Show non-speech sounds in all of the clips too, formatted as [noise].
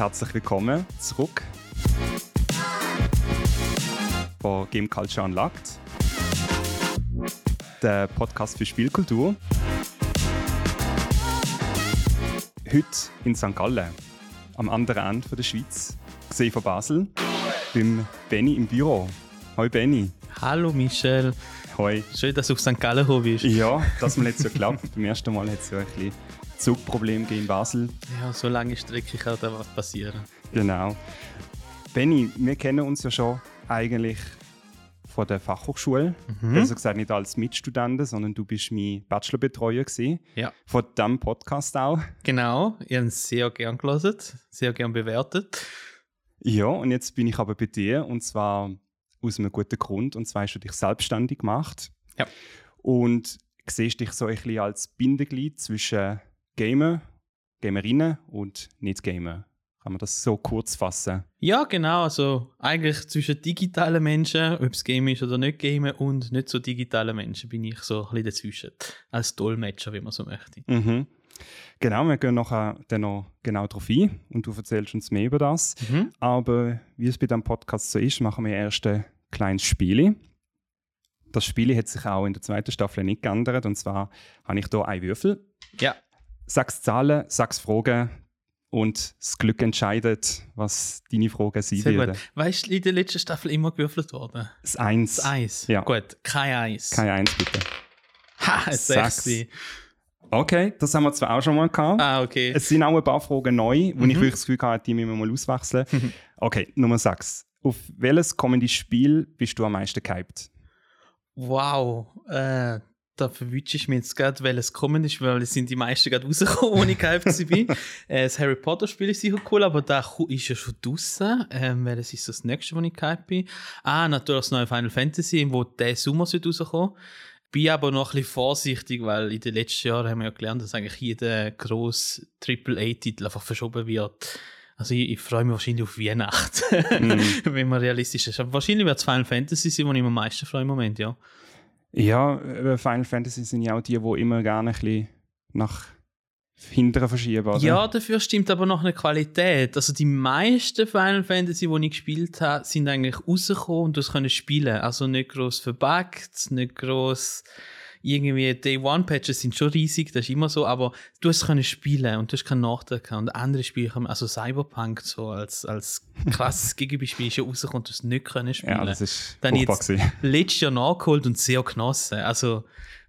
herzlich willkommen zurück von Game Culture Unlocked, der Podcast für Spielkultur. Heute in St. Gallen, am anderen Ende der Schweiz, gesehen von Basel, beim Benny im Büro. Hoi Benny. Hallo Michel. Hoi. Schön, dass du auf St. Gallen gekommen bist. Ja, das mal jetzt ja geklappt. [laughs] Beim ersten Mal hat es ja ein bisschen Zugproblem in Basel. Ja, so lange Strecke kann da was passieren. Genau. Benny, wir kennen uns ja schon eigentlich von der Fachhochschule. Mhm. Also gesagt, nicht als Mitstudenten, sondern du bist mein Bachelorbetreuer gewesen. Ja. Von diesem Podcast auch. Genau, ich habe es sehr gern gelesen, sehr gern bewertet. Ja, und jetzt bin ich aber bei dir und zwar aus einem guten Grund. Und zwar hast du dich selbstständig gemacht. Ja. Und siehst dich so ein bisschen als Bindeglied zwischen Gamer, Gamerinnen und Nicht-Gamer. Kann man das so kurz fassen? Ja, genau, also eigentlich zwischen digitalen Menschen, ob es Game ist oder nicht Game, und nicht so digitalen Menschen bin ich so ein bisschen dazwischen. Als Dolmetscher, wie man so möchte. Mhm. Genau, wir gehen nachher dann noch genau darauf ein und du erzählst uns mehr über das. Mhm. Aber wie es bei diesem Podcast so ist, machen wir erst ein kleines Spiel. Das Spiel hat sich auch in der zweiten Staffel nicht geändert. Und zwar habe ich hier einen Würfel, Ja, sechs Zahlen, sechs Fragen und das Glück entscheidet, was deine Fragen sein sehr werden. gut. Weißt du, in der letzten Staffel immer gewürfelt worden? Das Eins. Das Eis. Ja. Gut, kein Eis. Kein Eins, bitte. Ha. Sechs. Okay, das haben wir zwar auch schon mal gehabt. Ah, okay. Es sind auch ein paar Fragen neu, wo Mhm. ich wirklich das Gefühl hatte, die müssen wir mal auswechseln. Okay, Nummer 6. Auf welches kommende Spiel bist du am meisten gehypt? Wow, äh, da verwünsche ich mir jetzt gerade, welches kommen ist, weil es sind die meisten gerade rausgekommen, ohne gehypt zu sein. [laughs] äh, das Harry Potter Spiel ist sicher cool, aber da ist ja schon draußen. Ähm, welches ist das nächste, wo ich gehypt bin? Ah, natürlich das neue Final Fantasy, wo der Sommer rauskommen. Bin aber noch ein bisschen vorsichtig, weil in den letzten Jahren haben wir ja gelernt, dass eigentlich jeder grosse AAA-Titel einfach verschoben wird. Also ich, ich freue mich wahrscheinlich auf Weihnachten, [laughs] Mhm. wenn man realistisch ist. Aber wahrscheinlich wird es Final Fantasy sein, wo ich mich am meisten freue im Moment, ja. Ja, äh, Final Fantasy sind ja auch die, die immer gerne ein bisschen nach hinten verschieben, oder? Ja, dafür stimmt aber noch eine Qualität. Also die meisten Final Fantasy, die ich gespielt habe, sind eigentlich rausgekommen und das können spielen. Also nicht gross verbuggt, nicht gross irgendwie Day One Patches sind schon riesig, das ist immer so, aber du hast können spielen und du hast keinen Nachteil gehabt. Und andere Spiele haben, also Cyberpunk so als, als krasses [laughs] Gegenbeispiel ist ja rausgekommen und du es nicht können spielen. Ja, das ist Dann jetzt [laughs] letztes Jahr nachgeholt und sehr genossen. Also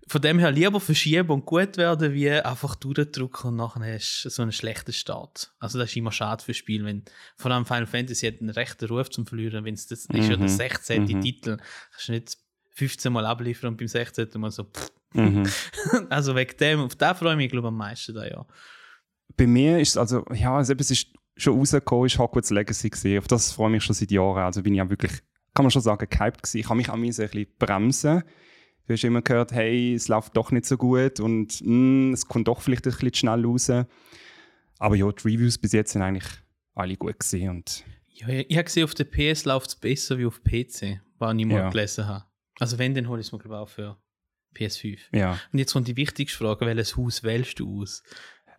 von dem her lieber verschieben und gut werden, wie einfach durchdrücken und nachher hast du so einen schlechten Start. Also das ist immer schade für Spiel, wenn vor allem Final Fantasy hat einen rechten Ruf zum Verlieren, wenn es das ist ja der Mhm, 16. mhm. Titel, kannst du nicht 15 Mal abliefern und beim 16. Mal so pff. Mhm. [laughs] Also wegen dem, auf den freue ich mich glaube ich am meisten da, ja. Bei mir ist es also, ja, also es ist schon rausgekommen, ist Hogwarts Legacy gesehen. Auf das freue ich mich schon seit Jahren. Also bin ich auch wirklich, kann man schon sagen, gehypt gewesen. Ich habe mich auch ein bisschen bremsen. Du hast immer gehört, hey, es läuft doch nicht so gut und mm, es kommt doch vielleicht ein bisschen schnell raus. Aber ja, die Reviews bis jetzt sind eigentlich alle gut gewesen und ja ich ich habe gesehen, auf der PS läuft es besser wie auf PC, was ich mal Ja. gelesen habe. Also wenn, dann hole ich es mir glaube ich auch für PS5. ja. Und jetzt kommt die wichtigste Frage, welches Haus wählst du aus?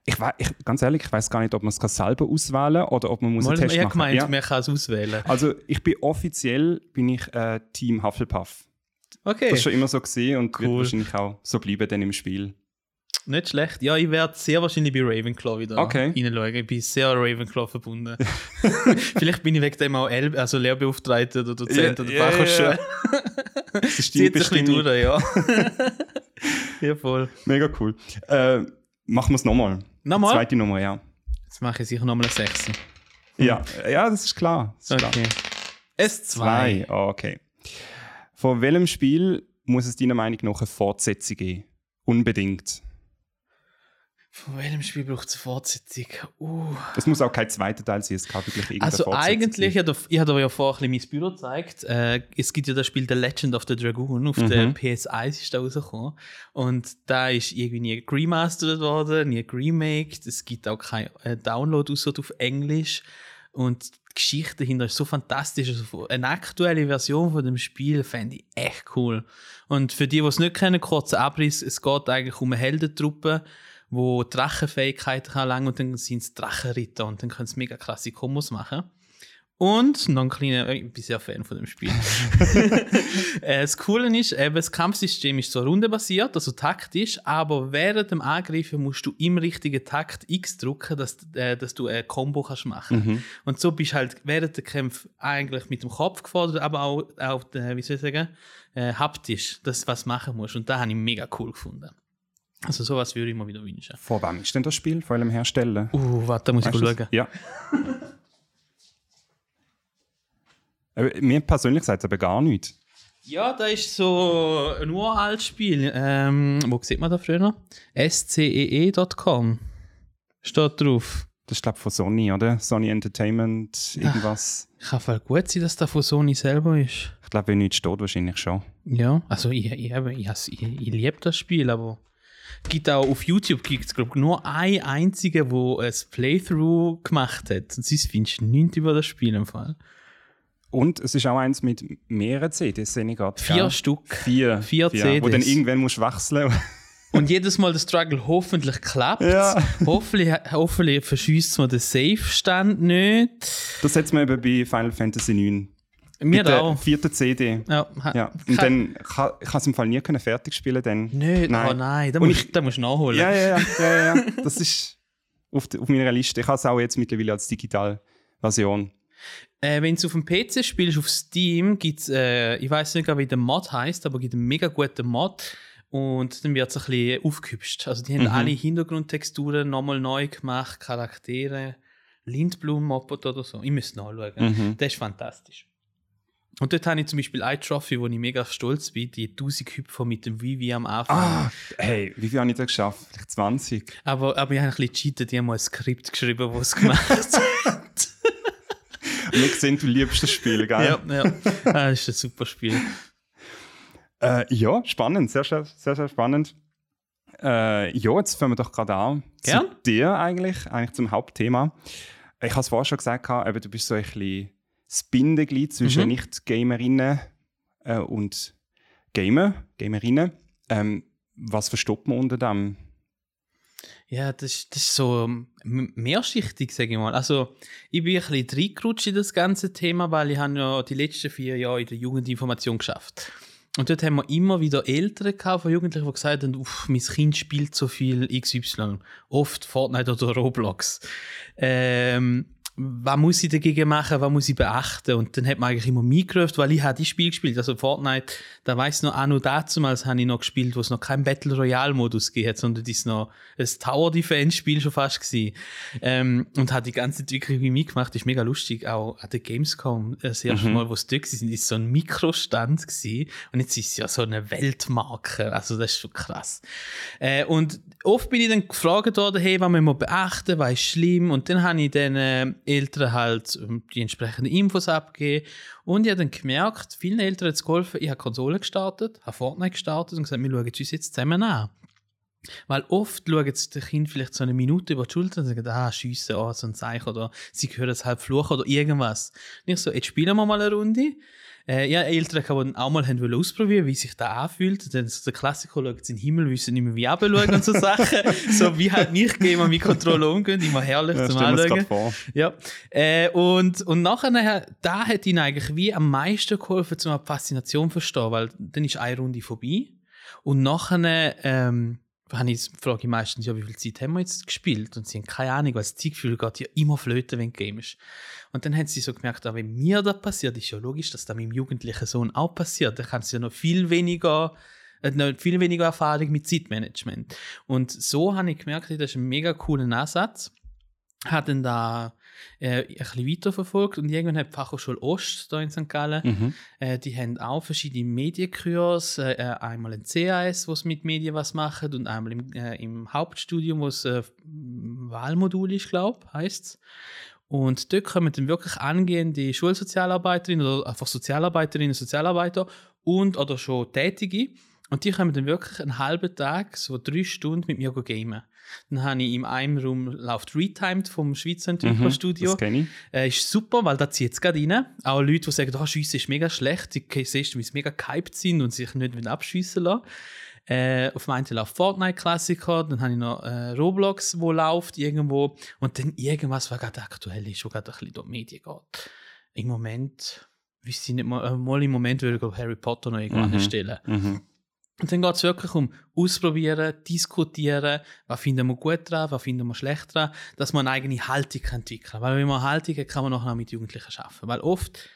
Ich, ich, ganz ehrlich, ich weiß gar nicht, ob man es selber auswählen kann oder ob man muss Mal, einen Test ich machen gemeint, Ja. man kann es auswählen. Also ich bin offiziell bin ich äh, Team Hufflepuff. Okay, Das ist schon immer so gesehen und wird Cool. wahrscheinlich auch so bleiben dann im Spiel. Nicht schlecht. Ja, ich werde sehr wahrscheinlich bei Ravenclaw wieder Okay. reinschauen. Ich bin sehr Ravenclaw verbunden. [laughs] Vielleicht bin ich wegen dem auch L also Lehrbeauftragter oder Dozent Ja, oder ja, Fachhochschule. [laughs] Das ist bisschen Bestimmung. durch, ja. [laughs] ja, voll. Mega cool. Äh, machen wir es nochmal. Nochmal? Zweite Nummer, ja. Jetzt mache ich sicher nochmal eine 6. Ja, ja, das ist klar. Das ist klar. Okay. S2. Zwei. Ah, okay. Von welchem Spiel muss es deiner Meinung nach eine Fortsetzung geben? Unbedingt. Von welchem Spiel braucht es eine Fortsetzung? Uh. Es muss auch kein zweiter Teil sein, es kann wirklich irgendeine Also Fortsetzung eigentlich, sein. ich habe ja vorher ein bisschen mein Büro gezeigt. Äh, es gibt ja das Spiel The Legend of the Dragoon, auf Mhm. der PS1 ist da rausgekommen. Und da ist irgendwie nie remastert worden, nie geremaked. Es gibt auch kein äh, Download außer auf Englisch. Und die Geschichte dahinter ist so fantastisch. Also eine aktuelle Version von dem Spiel fände ich echt cool. Und für die, die es nicht kennen, kurzer Abriss, es geht eigentlich um eine Heldentruppe, wo Drachenfähigkeiten erlangen und dann sind es Drachenritter und dann können sie mega klasse Kombos machen. Und noch ein kleiner, ich bin sehr Fan von dem Spiel. [laughs] [laughs] Äh, das Coole ist, eben, das Kampfsystem ist so rundenbasiert, also taktisch, aber während dem Angreifen musst du im richtigen Takt X drücken, dass, äh, dass du ein Combo kannst machen. Mhm. Und so bist du halt während der Kämpfe eigentlich mit dem Kopf gefordert, aber auch, auch äh, wie soll ich sagen, äh, haptisch, dass du was machen musst. Und da habe ich mega cool gefunden. Also sowas würde ich mir wieder wünschen. Vor wem ist denn das Spiel? Vor allem Hersteller? Uh, warte, muss ich Weißt mal schauen. Ja. [laughs] Mir persönlich sagt es aber gar nichts. Ja, da ist so ein uraltes Spiel. Ähm, wo sieht man da früher? scee.com steht drauf. Das ist, glaube ich, von Sony, oder? Sony Entertainment, irgendwas. Kann voll gut sein, dass das von Sony selber ist. Ich glaube, wenn nichts steht, wahrscheinlich schon. Ja, also ich, ich, ich, ich, ich liebe das Spiel, aber gibt auch auf YouTube gibt es glaube nur ein einziger, wo ein Playthrough gemacht hat. Und sonst findest du nichts über das Spiel im Fall. Und es ist auch eins mit mehreren CDs, sehe ich gerade. Vier gell? Stück. Vier. Vier Wo CDs. dann irgendwann musst wechseln. [laughs] Und jedes Mal der Struggle hoffentlich klappt. Ja. Hoffentlich, hoffentlich verschießt man den Safe-Stand nicht. das setzt man eben bei Final Fantasy 9. Mir Mit der auch. vierten CD. Ja, Ja. Und dann kann, ich es im Fall nie können fertig spielen. Dann. Nicht, Nein. oh nein, da musst, da musst du nachholen. Ja, ja, ja, ja, ja. [laughs] Das ist auf, auf meiner Liste. Ich habe es auch jetzt mittlerweile als Digital-Version. Äh, Wenn du auf dem PC spielst, auf Steam, gibt es, äh, ich weiß nicht, wie der Mod heißt, aber gibt einen mega guten Mod. Und dann wird es ein bisschen aufgehübscht. Also, die haben Mhm. alle Hintergrundtexturen nochmal neu gemacht, Charaktere, Lindblumen-Moped oder so. Ich müsste nachschauen. Mhm. Das ist fantastisch. Und dort habe ich zum Beispiel eine Trophy, wo ich mega stolz bin, die 1000 Hüpfer mit dem Vivi am Anfang. Ah, hey, wie viel habe ich da geschafft? Vielleicht 20. Aber, aber ich habe ein bisschen gecheatet, ich habe mal ein Skript geschrieben, das es gemacht hat. [laughs] Wir sehen, du liebst das Spiel, gell? ja, ja. Ah, Das ist ein super Spiel. Äh, ja, spannend, sehr, sehr, sehr, spannend. Äh, ja, jetzt fangen wir doch gerade an. Gern. Zu dir eigentlich, eigentlich zum Hauptthema. Ich habe es vorher schon gesagt, eben, du bist so ein bisschen das Bindeglied zwischen Mhm. Nicht-Gamerinnen äh, und Gamer, Gamerinnen. Ähm, was versteht man unter dem? Ja, das, ist- das ist so m- mehrschichtig, sage ich mal. Also, ich bin ein bisschen reingerutscht in das ganze Thema, weil ich habe ja die letzten vier Jahre in der Jugendinformation geschafft. Und dort haben wir immer wieder Eltern gehabt von Jugendlichen, die gesagt haben, Uff, mein Kind spielt so viel XY. Oft Fortnite oder Roblox. Ähm, was muss ich dagegen machen, was muss ich beachten? Und dann hat man eigentlich immer mitgerufen, weil ich habe die Spiel gespielt. Also Fortnite, da weiss noch, auch noch damals habe ich noch gespielt, wo es noch keinen Battle Royale Modus gegeben hat, sondern das ist noch ein Tower Defense Spiel schon fast gewesen. Ähm, und hat die ganze Entwicklung mitgemacht, ist mega lustig. Auch an der Gamescom, äh, das erste Mal, wo es dort sind, ist so ein Mikrostand gewesen. Und jetzt ist es ja so eine Weltmarke. Also das ist schon krass. Äh, und oft bin ich dann gefragt worden, hey, was müssen wir beachten, was ist schlimm? Und dann habe ich den äh, Eltern halt ähm, die entsprechenden Infos abgegeben. Und ich habe dann gemerkt, vielen Eltern hat es geholfen, ich habe Konsole gestartet, habe Fortnite gestartet und gesagt, wir schauen uns jetzt zusammen an. Weil oft schauen jetzt die Kinder vielleicht so eine Minute über die Schulter und sagen, ah, schiessen, oh, so ein Zeichen oder sie hören es halb fluchen oder irgendwas. Und ich so, jetzt spielen wir mal eine Runde. Äh, ja, Eltern, die auch mal haben ausprobieren, wie sich das anfühlt. Dann so der Klassiker schaut in den Himmel, wissen nicht mehr, wie runterschauen und so [laughs] Sachen. so wie halt nicht Gamer mit Controller umgehen, immer herrlich Ja, zum Anschauen. Ja, äh, und, und nachher, da hat ihn eigentlich wie am meisten geholfen, um die Faszination zu verstehen, weil dann ist eine Runde vorbei und nachher ähm, habe ich, frage ich meistens, ja, wie viel Zeit haben wir jetzt gespielt? Und sie haben keine Ahnung, weil das Zeitgefühl geht ja immer flöten, wenn Game ist. Und dann haben sie so gemerkt, ah, wenn mir das passiert, ist ja logisch, dass das meinem jugendlichen Sohn auch passiert. Da kann sie ja noch viel weniger äh, noch viel weniger Erfahrung mit Zeitmanagement. Und so habe ich gemerkt, das ist ein mega cooler Ansatz hat dann da äh, ein bisschen weiterverfolgt und irgendwann hat die Fachhochschule Ost hier in St. Gallen, Mhm. äh, die haben auch verschiedene Medienkurs, äh, äh, einmal ein CAS, wo es mit Medien was macht und einmal im, äh, im Hauptstudium, wo es äh, Wahlmodul ist, glaube ich, heisst es. Und dort kommen dann wirklich angehende Schulsozialarbeiterinnen oder einfach Sozialarbeiterinnen und Sozialarbeiter und oder schon Tätige. Und die kommen dann wirklich einen halben Tag, so drei Stunden mit mir gamen. Dann habe ich in einem Raum läuft Retimed vom Schweizer Entwicklerstudio. Mhm, Das kenne ich. Äh, ist super, weil da zieht es gerade rein. Auch Leute, die sagen, oh, Schiessen ist mega schlecht, die siehst du, wie sie mega gehypt sind und sich nicht abschiessen lassen. Äh, auf meinem läuft Fortnite-Klassiker, dann habe ich noch äh, Roblox, wo läuft irgendwo und dann irgendwas, was gerade aktuell ist, wo gerade ein bisschen durch die Medien geht. Im Moment, wüsste ich nicht mal, äh, mal im Moment würde ich Harry Potter noch irgendwann Mhm. erstellen. Mhm. Und dann geht es wirklich um Ausprobieren, Diskutieren, was finden wir gut dran, was finden wir schlecht dran, dass man eine eigene Haltung entwickeln kann. Weil wenn man eine Haltung hat, kann man nachher auch mit Jugendlichen arbeiten. Weil oft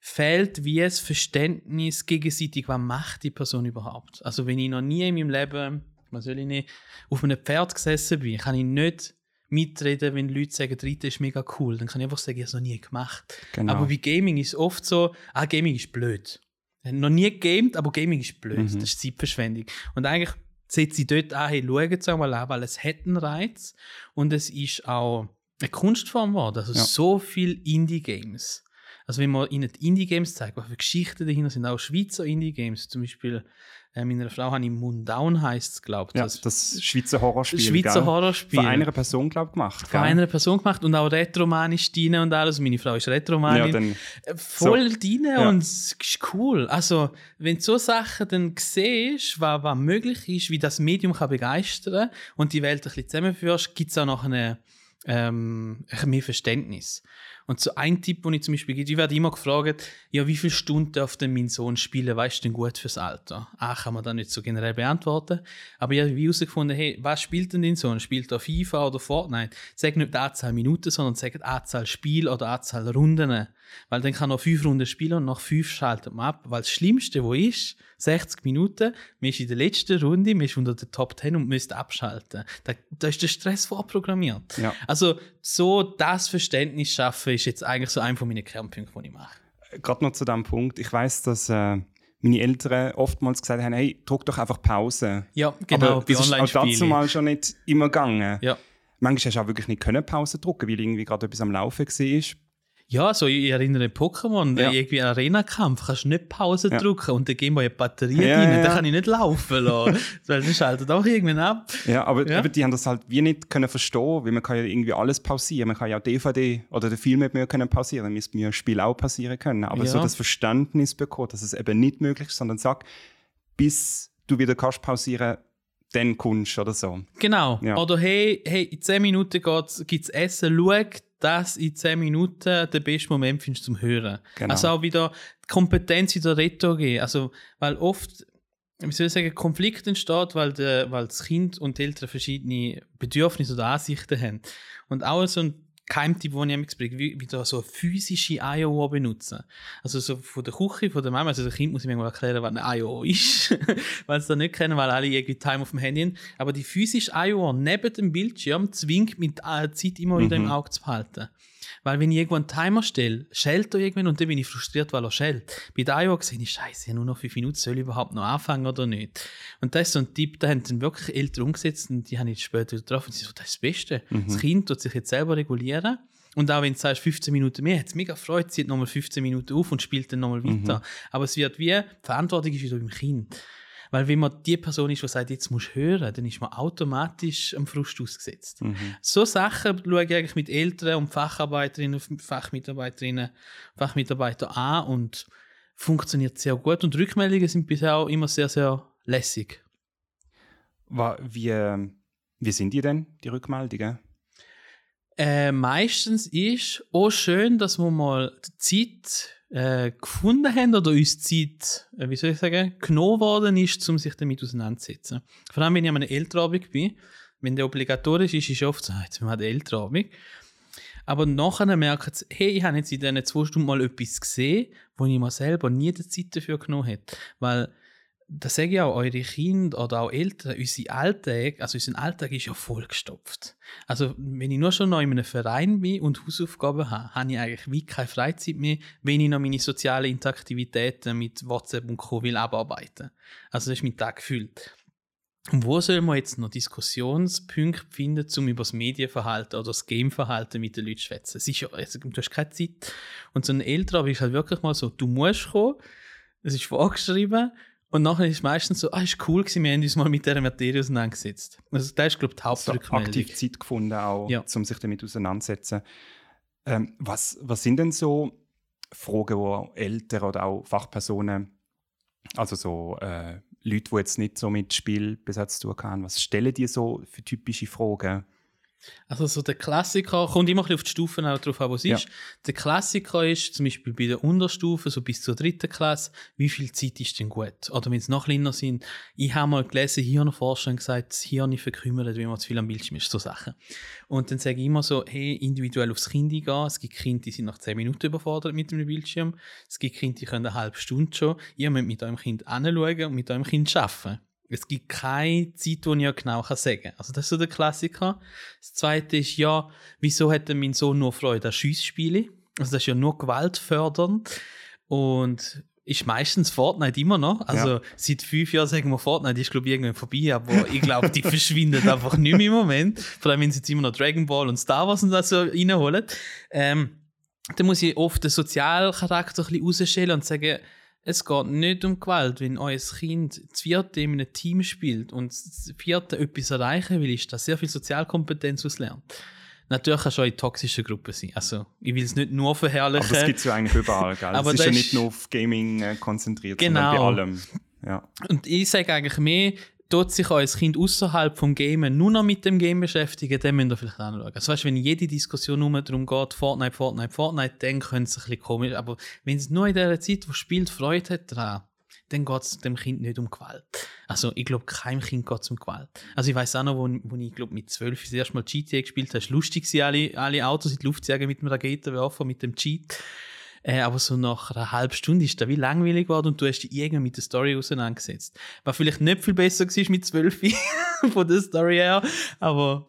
fehlt wie das Verständnis gegenseitig, was macht die Person überhaupt. Also wenn ich noch nie in meinem Leben, was soll ich nicht, auf einem Pferd gesessen bin, kann ich nicht mitreden, wenn Leute sagen, Reiten ist mega cool. Dann kann ich einfach sagen, ich habe es noch nie gemacht. Genau. Aber bei Gaming ist es oft so, ah, Gaming ist blöd. Noch nie gegamed, aber Gaming ist blöd. Mhm. Das ist Zeitverschwendung. Und eigentlich setze ich dort an, hey, schauen es einmal an, weil es hat einen Reiz und es ist auch eine Kunstform geworden. Also Ja. so viele Indie-Games. Also wenn man ihnen die Indie-Games zeigt, was für Geschichten dahinter sind, auch Schweizer Indie-Games, zum Beispiel äh, meiner Frau habe ich Moondown heisst es, glaube ich. ja, das das Schweizer Horrorspiel. Schweizer gell? Horrorspiel. Von einer Person, glaube ich, gemacht. Von einer Person gemacht und auch Retromanisch drin und alles. Meine Frau ist ja, Retromanin. dann, Äh, voll drin Ja. und es ist cool. Also, wenn du so Sachen dann siehst, was, was möglich ist, wie das Medium kann begeistern und die Welt ein bisschen zusammenführst, gibt es auch noch eine, ähm, ein mehr Verständnis. Und so ein Tipp, den ich zum Beispiel gebe, ich werde immer gefragt, ja, wie viele Stunden darf denn mein Sohn spielen, weißt du denn gut fürs Alter? Ah, kann man da nicht so generell beantworten. Aber ich habe herausgefunden, hey, was spielt denn dein Sohn? Spielt er FIFA oder Fortnite? Sag nicht die Anzahl Minuten, sondern sag die Anzahl Spiel oder Anzahl Runden. Weil dann kann er fünf Runden spielen und nach fünf schaltet man ab. Weil das Schlimmste, wo ist, 60 Minuten, man ist in der letzten Runde, man ist unter der Top 10 und müsste abschalten. Da, da ist der Stress vorprogrammiert. ja. Also so das Verständnis schaffen ist jetzt eigentlich so ein von meinen Kernpunkten, die ich mache. gerade noch zu dem Punkt. Ich weiß, dass äh, meine Eltern oftmals gesagt haben, hey, drück doch einfach Pause. Ja, genau, Aber das ist auch dazu mal schon nicht immer gegangen. Ja. Manchmal hast du auch wirklich nicht können Pause drücken, weil irgendwie gerade etwas am Laufen war. Ja, so ich erinnere Pokémon, Ja. irgendwie Arena-Kampf, kannst du nicht Pause Ja. drücken und dann gehen wir eine Batterie Ja, rein, ja. dann kann ich nicht laufen lassen, [laughs] weil dann schaltet auch irgendwann ab. Ja, aber Ja. Eben, die haben das halt wie nicht können verstehen, weil man kann ja irgendwie alles pausieren. Man kann ja auch DVD oder den Film nicht mehr können pausieren, dann müsste mir ein Spiel auch pausieren können. Aber so das Verständnis bekommen, dass es eben nicht möglich ist, sondern sag, bis du wieder kannst pausieren, dann kommst du oder so. Genau. Ja. Oder hey, hey, in 10 Minuten gibt es Essen, schau, dass in 10 Minuten der beste Moment findest zum Hören. Genau. Also auch wieder die Kompetenz in der Retro gehen. Also, weil oft, wie soll ich sagen, Konflikt entsteht, weil, der, weil das Kind und die Eltern verschiedene Bedürfnisse oder Ansichten haben. Und auch so ein Keimtipp, den ich immer bringe, wie wieder so eine physische IO benutzen. Also so von der Küche, von der Mama, also der Kind muss ich mir mal erklären, was eine IO [laughs] ist, weil sie das nicht kennen, weil alle irgendwie Time auf dem Handy haben. Aber die physische IO neben dem Bildschirm zwingt mit der Zeit immer wieder im Mhm. Auge zu behalten. Weil wenn ich irgendwo einen Timer stelle, schellt er irgendwann und dann bin ich frustriert, weil er schellt. Bei der IO gesehen ist scheiße, ich habe nur noch fünf Minuten, soll ich überhaupt noch anfangen oder nicht? Und das ist so ein Tipp, da haben dann wirklich Eltern umgesetzt und die habe ich später wieder getroffen und sie so, das ist das Beste. Das Kind tut sich jetzt selber regulieren. Und auch wenn du sagst, 15 Minuten mehr, hat es mega gefreut, zieht nochmal 15 Minuten auf und spielt dann nochmal weiter. Aber es wird wie, die Verantwortung ist wieder beim Kind. Weil wenn man die Person ist, die sagt, jetzt musst du hören, dann ist man automatisch am Frust ausgesetzt. Mhm. So Sachen schaue ich eigentlich mit Eltern und Facharbeiterinnen, Fachmitarbeiterinnen, Fachmitarbeitern an und funktioniert sehr gut. Und Rückmeldungen sind bisher auch immer sehr, sehr lässig. Wie, äh, wie sind die denn, die Rückmeldungen? Äh, meistens ist auch schön, dass wir mal die Zeit äh, gefunden haben oder uns Zeit, äh, wie soll ich sagen, genommen worden ist, um sich damit auseinanderzusetzen. Vor allem, wenn ich an einem Elternabend bin, wenn der obligatorisch ist, ist oft so, ah, jetzt sind wir der Elternabend. Aber nachher merken sie, hey, ich habe jetzt in diesen zwei Stunden mal etwas gesehen, wo ich mir selber nie die Zeit dafür genommen hätte. Weil, das sage ich auch, eure Kinder oder auch Eltern, unser Alltag, also unser Alltag ist ja vollgestopft. Also, wenn ich nur schon noch in einem Verein bin und Hausaufgaben habe, habe ich eigentlich wie keine Freizeit mehr, wenn ich noch meine sozialen Interaktivitäten mit WhatsApp und Co. will abarbeiten. Also, das ist mein Tag gefüllt. Und wo soll man jetzt noch Diskussionspunkte finden, um über das Medienverhalten oder das Gameverhalten mit den Leuten zu schwätzen? Es ist ja, also, du hast keine Zeit. Und so ein Älterer ist halt wirklich mal so, du musst kommen, es ist vorgeschrieben, und nachher ist es meistens so, ah, ist cool gewesen, wir haben uns mal mit dieser Materie auseinandergesetzt. Also das ist, glaube ich, die so Hauptrückmeldung. aktiv Zeit gefunden, auch, Ja. um sich damit auseinanderzusetzen. Ähm, was, was sind denn so Fragen, die Eltern oder auch Fachpersonen, also so äh, Leute, die jetzt nicht so mit Spiel bis zu tun haben, was stellen die so für typische Fragen? Also so der Klassiker, kommt immer ein auf die Stufen auch drauf an, was ja. ist. Der Klassiker ist zum Beispiel bei der Unterstufe, so bis zur dritten Klasse, wie viel Zeit ist denn gut? Oder wenn es noch kleiner sind, ich habe mal gelesen, Hirnforscher haben gesagt, das Hirn verkümmert, wenn man zu viel am Bildschirm ist, so Sachen. Und dann sage ich immer so, hey, individuell aufs Kind eingehen. Es gibt Kinder, die sind nach 10 Minuten überfordert mit dem Bildschirm. Es gibt Kinder, die können eine halbe Stunde schon. Ihr müsst mit eurem Kind anschauen und mit eurem Kind arbeiten. Es gibt keine Zeit, die ich ja genau sagen kann. Also das ist so der Klassiker. Das zweite ist, ja, wieso hat denn mein Sohn nur Freude an Schiessspiele? Also das ist ja nur gewaltfördernd. Und ist meistens Fortnite immer noch. Also ja. seit fünf Jahren sagen wir Fortnite ist glaube ich irgendwann vorbei, aber ich glaube, die [laughs] verschwindet einfach nicht mehr im Moment. Vor allem, wenn sie jetzt immer noch Dragon Ball und Star Wars und so reinholen. Ähm, dann muss ich oft den Sozialcharakter ein bisschen rausstellen und sagen, es geht nicht um Gewalt. Wenn euer Kind das vierte in einem Team spielt und das vierte etwas erreichen will, ist das sehr viel Sozialkompetenz auslernt. Natürlich kannst du auch in toxischen Gruppen sein. Also, ich will es nicht nur verherrlichen. Aber das gibt es ja eigentlich überall, gell? Aber es ist ja nicht nur auf Gaming äh, konzentriert, genau. sondern bei allem. Ja. Und ich sage eigentlich mehr, tut sich euer Kind außerhalb vom Game nur noch mit dem Game beschäftigen, dann müsst ihr vielleicht anschauen. Also weißt, wenn jede Diskussion nur darum geht, Fortnite, Fortnite, Fortnite, dann könnte es ein bisschen komisch, aber wenn es nur in der Zeit, wo spielt, Freude hat dran, dann geht es dem Kind nicht um Gewalt. Also ich glaube, keinem Kind geht es um Gewalt. Also ich weiß auch noch, wo, wo ich glaube mit zwölf das erste Mal GTA gespielt habe, lustig alle, alle Autos in die Luft jagen mit einem Raketenwerfer, mit dem Cheat. Äh, aber so nach einer halben Stunde ist das wie langweilig geworden und du hast dich irgendwann mit der Story auseinandergesetzt. Was vielleicht nicht viel besser war mit zwölf [laughs] von der Story her, aber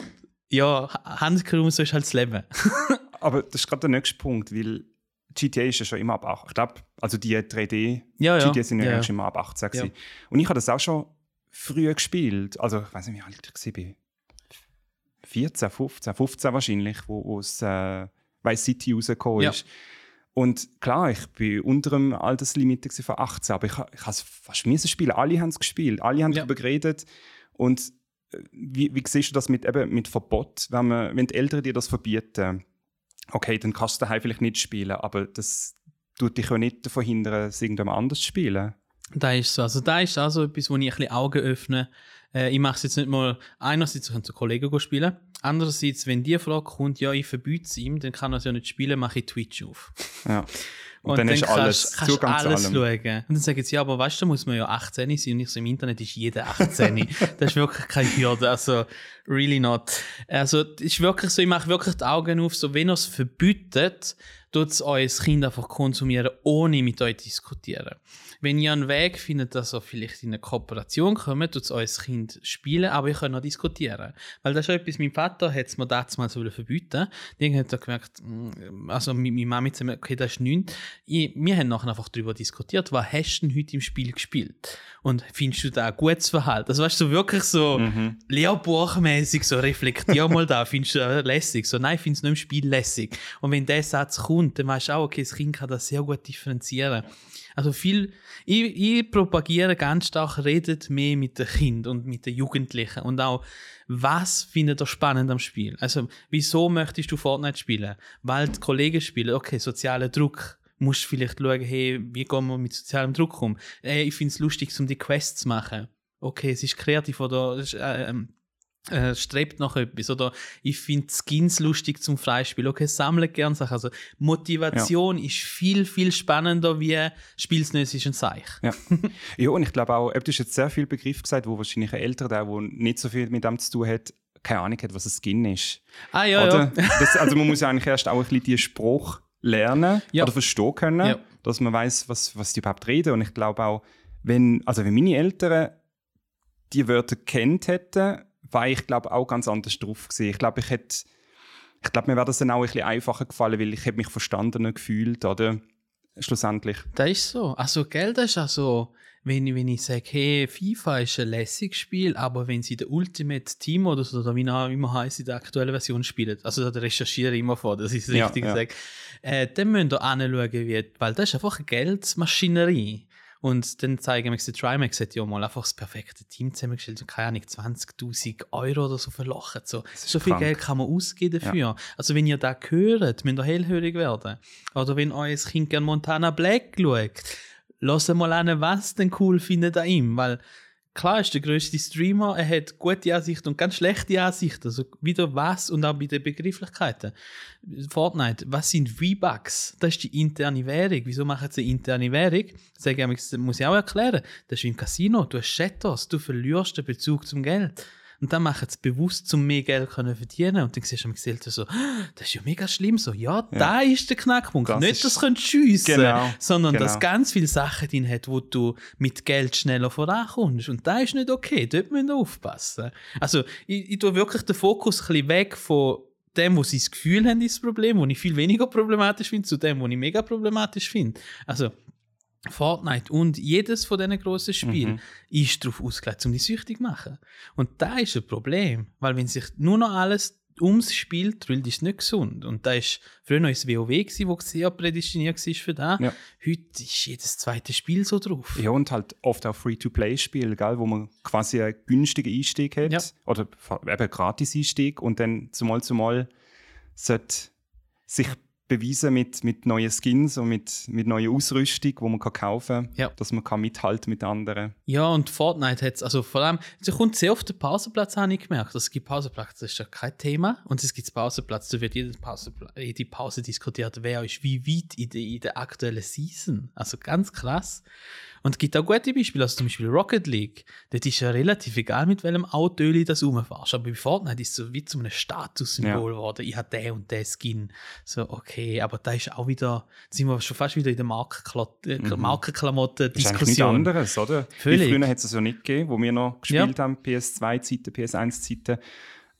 ja, Handkrumm, so ist halt das Leben. [laughs] aber das ist gerade der nächste Punkt, weil GTA ist ja schon immer ab 8. Ich glaube, also die 3D ja, ja. GTA sind ja, ja. schon immer ab 18 ja. Und ich habe das auch schon früher gespielt. Also ich weiß nicht, wie alt ich war. 14, 15, 15 wahrscheinlich, wo, es äh, Vice City rausgekommen ist. Und klar, ich bin unter dem Alterslimit von 18, aber ich, ich habe es fast müssen spielen. Alle haben es gespielt, alle haben ja. darüber geredet. Und äh, wie, wie siehst du das mit, eben, mit Verbot, wenn, man, wenn die Eltern dir das verbieten? Okay, dann kannst du daheim vielleicht nicht spielen, aber das tut dich ja nicht davon hindern, es irgendjemand anders zu spielen. Da ist so. Also da ist also etwas, wo ich ein bisschen Augen öffne. Äh, ich mache es jetzt nicht mal, einerseits kann zu Kollegen spielen, andererseits, wenn die Frage kommt, ja, ich verbiete es ihm, dann kann er es ja nicht spielen, mache ich Twitch auf. Ja. Und, und dann, dann ist alles, kannst, Zugang alles zu allem. schauen. Und dann sagen sie, ja, aber weißt du, muss man ja 18 sein und ich so, im Internet ist jeder 18. [laughs] das ist wirklich keine Hürde, also really not. Also ist wirklich so, ich mache wirklich die Augen auf, so wenn ihr es verbietet, tut es euer Kind einfach konsumieren, ohne mit euch zu diskutieren. Wenn ihr einen Weg findet, dass ihr vielleicht in eine Kooperation kommt, tut es euer Kind spielen, aber ihr könnt auch diskutieren. Weil das ist etwas, mein Vater hat es mir damals mal so verbieten. Die hat gemerkt, mm, also meine Mama zusammen, okay, das ist nichts. wir haben nachher einfach darüber diskutiert, was hast du denn heute im Spiel gespielt? Und findest du da ein gutes Verhalten? Also weißt du, wirklich so mhm. lehrbuchmäßig so reflektier mal da, findest du das lässig? So, nein, ich finde es nur im Spiel lässig. Und wenn der Satz kommt, dann weißt du auch, okay, das Kind kann das sehr gut differenzieren. Also viel, ich, ich propagiere ganz stark, redet mehr mit den Kindern und mit den Jugendlichen und auch, was findet ihr spannend am Spiel? Also, wieso möchtest du Fortnite spielen? Weil die Kollegen spielen, okay, sozialer Druck, musst vielleicht schauen, hey, wie gehen wir mit sozialem Druck um? Hey, ich finde es lustig, um die Quests zu machen. Okay, es ist kreativ oder äh, ähm, äh, strebt nach etwas. Oder ich finde Skins lustig zum Freispielen. Okay, sammle gerne Sachen. Also Motivation ja. ist viel, viel spannender wie Spiel's nicht, ist ein Seich. Ja. ja, und ich glaube auch, du hast jetzt sehr viele Begriffe gesagt, wo wahrscheinlich ein der, der nicht so viel mit dem zu tun hat, keine Ahnung hat, was ein Skin ist. Ah, ja, oder? ja. Das, also man muss ja eigentlich erst auch ein bisschen diesen Spruch lernen ja. oder verstehen können, ja. dass man weiß, was, was die überhaupt reden. Und ich glaube auch, wenn, also wenn meine Eltern die Wörter kennt hätten, war ich glaube auch ganz anders drauf gewesen. Ich glaube, ich hätte, ich glaube, mir wäre das dann auch ein bisschen einfacher gefallen, weil ich mich verstanden gefühlt, oder? Schlussendlich. Das ist so. Also, Geld ist also, wenn, wenn ich sage, hey, FIFA ist ein lässiges Spiel, aber wenn sie der Ultimate Team oder so, oder wie auch immer heißt, in der aktuellen Version spielen, also da recherchiere ich immer vor, dass ich es richtig ja, ja. sage, äh, dann müsst ihr anschauen, wie, weil das ist einfach eine Geldmaschinerie. Und dann zeigen wir, die Trimax hat ja mal einfach das perfekte Team zusammengestellt und keine Ahnung, 20.000 Euro oder so verlochen. So, so viel Geld kann man ausgeben dafür. Ja. Also wenn ihr da hört, müsst ihr hellhörig werden. Oder wenn euer Kind gerne Montana Black schaut, lass mal an, was denn cool findet an ihm, weil klar ist der größte Streamer, er hat gute Ansichten und ganz schlechte Ansichten, also wieder was und auch bei den Begrifflichkeiten. Fortnite, was sind V-Bucks? Das ist die interne Währung. Wieso machen sie interne Währung? Sag ich, das muss ich auch erklären. Das ist wie im Casino, du hast Shadows, du verlierst den Bezug zum Geld. Und dann machen sie bewusst, um mehr Geld zu verdienen. Und dann siehst du am Gesellten so, «Ah, [gasps] das ist ja mega schlimm. So, ja, ja. da ist der Knackpunkt. Das Nicht, dass du schiessen Genau, sondern dass genau. ganz viele Sachen drin hat, wo du mit Geld schneller vorankommst. Und das ist nicht okay. Dort müssen wir aufpassen. Also, ich, ich tue wirklich den Fokus ein bisschen weg von dem, wo sie das Gefühl haben, ist das Problem, wo ich viel weniger problematisch finde, zu dem, wo ich mega problematisch finde. Also, Fortnite und jedes von diesen grossen Spielen Mhm. ist darauf ausgelegt, um die süchtig zu machen. Und da ist ein Problem, weil wenn sich nur noch alles ums Spiel dreht, ist es nicht gesund. Und da ist früher noch das WoW, gewesen, wo sehr prädestiniert war für das. Ja. Heute ist jedes zweite Spiel so drauf. Ja, und halt oft auch Free-to-Play-Spiele, wo man quasi einen günstigen Einstieg hat. Ja. Oder eben Gratis-Einstieg und dann zumal zumal sollte sich beweisen mit, mit neuen Skins und mit, mit neuer Ausrüstung, die man kann kaufen kann, Ja. dass man kann mithalten mit anderen. Ja, und Fortnite hat es, also vor allem, es kommt sehr oft der Pausenplatz, habe ich gemerkt. Es gibt Pausenplatz, das ist ja kein Thema. Und es gibt Pausenplatz, da wird jede Pause, jede Pause diskutiert, wer ist wie weit in der, in der aktuellen Season. Also ganz krass. Und es gibt auch gute Beispiele, also zum Beispiel Rocket League. Dort ist ja relativ egal, mit welchem Auto du das rumfährst. Aber bei Fortnite ist es so wie zu einem Statussymbol geworden. Ich habe den und den Skin. So, okay, aber da ist auch wieder, sind wir schon fast wieder in der Markenkla- äh, Mhm. Das ist Markenklamotten-Diskussion. anderes, oder? Völlig. Früher hat es ja nicht gegeben, wo wir noch gespielt haben, PS2-Zeiten, PS1-Zeiten.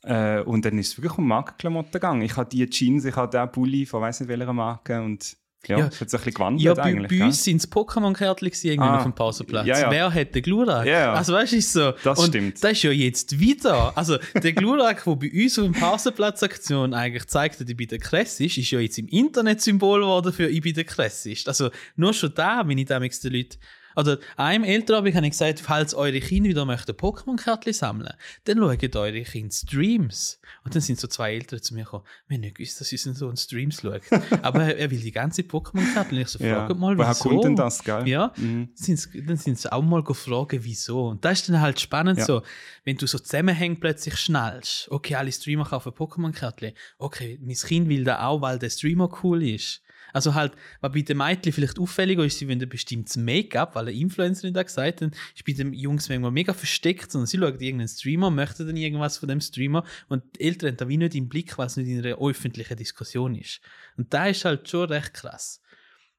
Äh, und dann ist es wirklich um Markenklamotten gegangen. Ich habe die Jeans, ich habe den Pulli von weiss nicht welcher Marke und ja, Ja. es hat sich ein bisschen gewandelt Ja, bei, eigentlich. bei uns sind es Pokémon-Kärtchen irgendwie Ah, auf dem Pausenplatz. ja, ja. Wer hat den Glurak? Ja. Also weißt du, ist so. Das und stimmt. Das ist ja jetzt wieder. Also der Glurak, der bei uns auf der Pausenplatzaktion eigentlich zeigt, dass ich bei der Kress ist, ist ja jetzt im Internet Symbol geworden für ich bin der Kress ist. Also nur schon da bin ich damals den Leuten oder einem Elternabend habe ich gesagt, falls eure Kinder wieder möchten Pokémon-Kärtchen sammeln, dann schaut eure Kinder Streams. Und dann sind so zwei Eltern zu mir gekommen, wir haben nicht gewusst, dass unser Sohn Streams schaut. [laughs] Aber er, er will die ganze Pokémon-Kärtchen. Ich so, Ja. fragt mal, Woher wieso? kommt denn das, gell? Ja, Mhm. sind's, dann sind sie auch mal gefragt, wieso. Und das ist dann halt spannend Ja. so, wenn du so Zusammenhänge plötzlich schnallst. Okay, alle Streamer kaufen Pokémon-Kärtchen. Okay, mein Kind will da auch, weil der Streamer cool ist. Also halt, was bei den Mädchen vielleicht auffälliger ist, sie wollen ein bestimmtes Make-up, weil eine Influencerin da gesagt hat, ist bei den Jungs manchmal mega versteckt, sondern sie schauen irgendeinen Streamer, möchten dann irgendwas von dem Streamer und die Eltern haben da wie nicht im Blick, es nicht in einer öffentlichen Diskussion ist. Und da ist halt schon recht krass.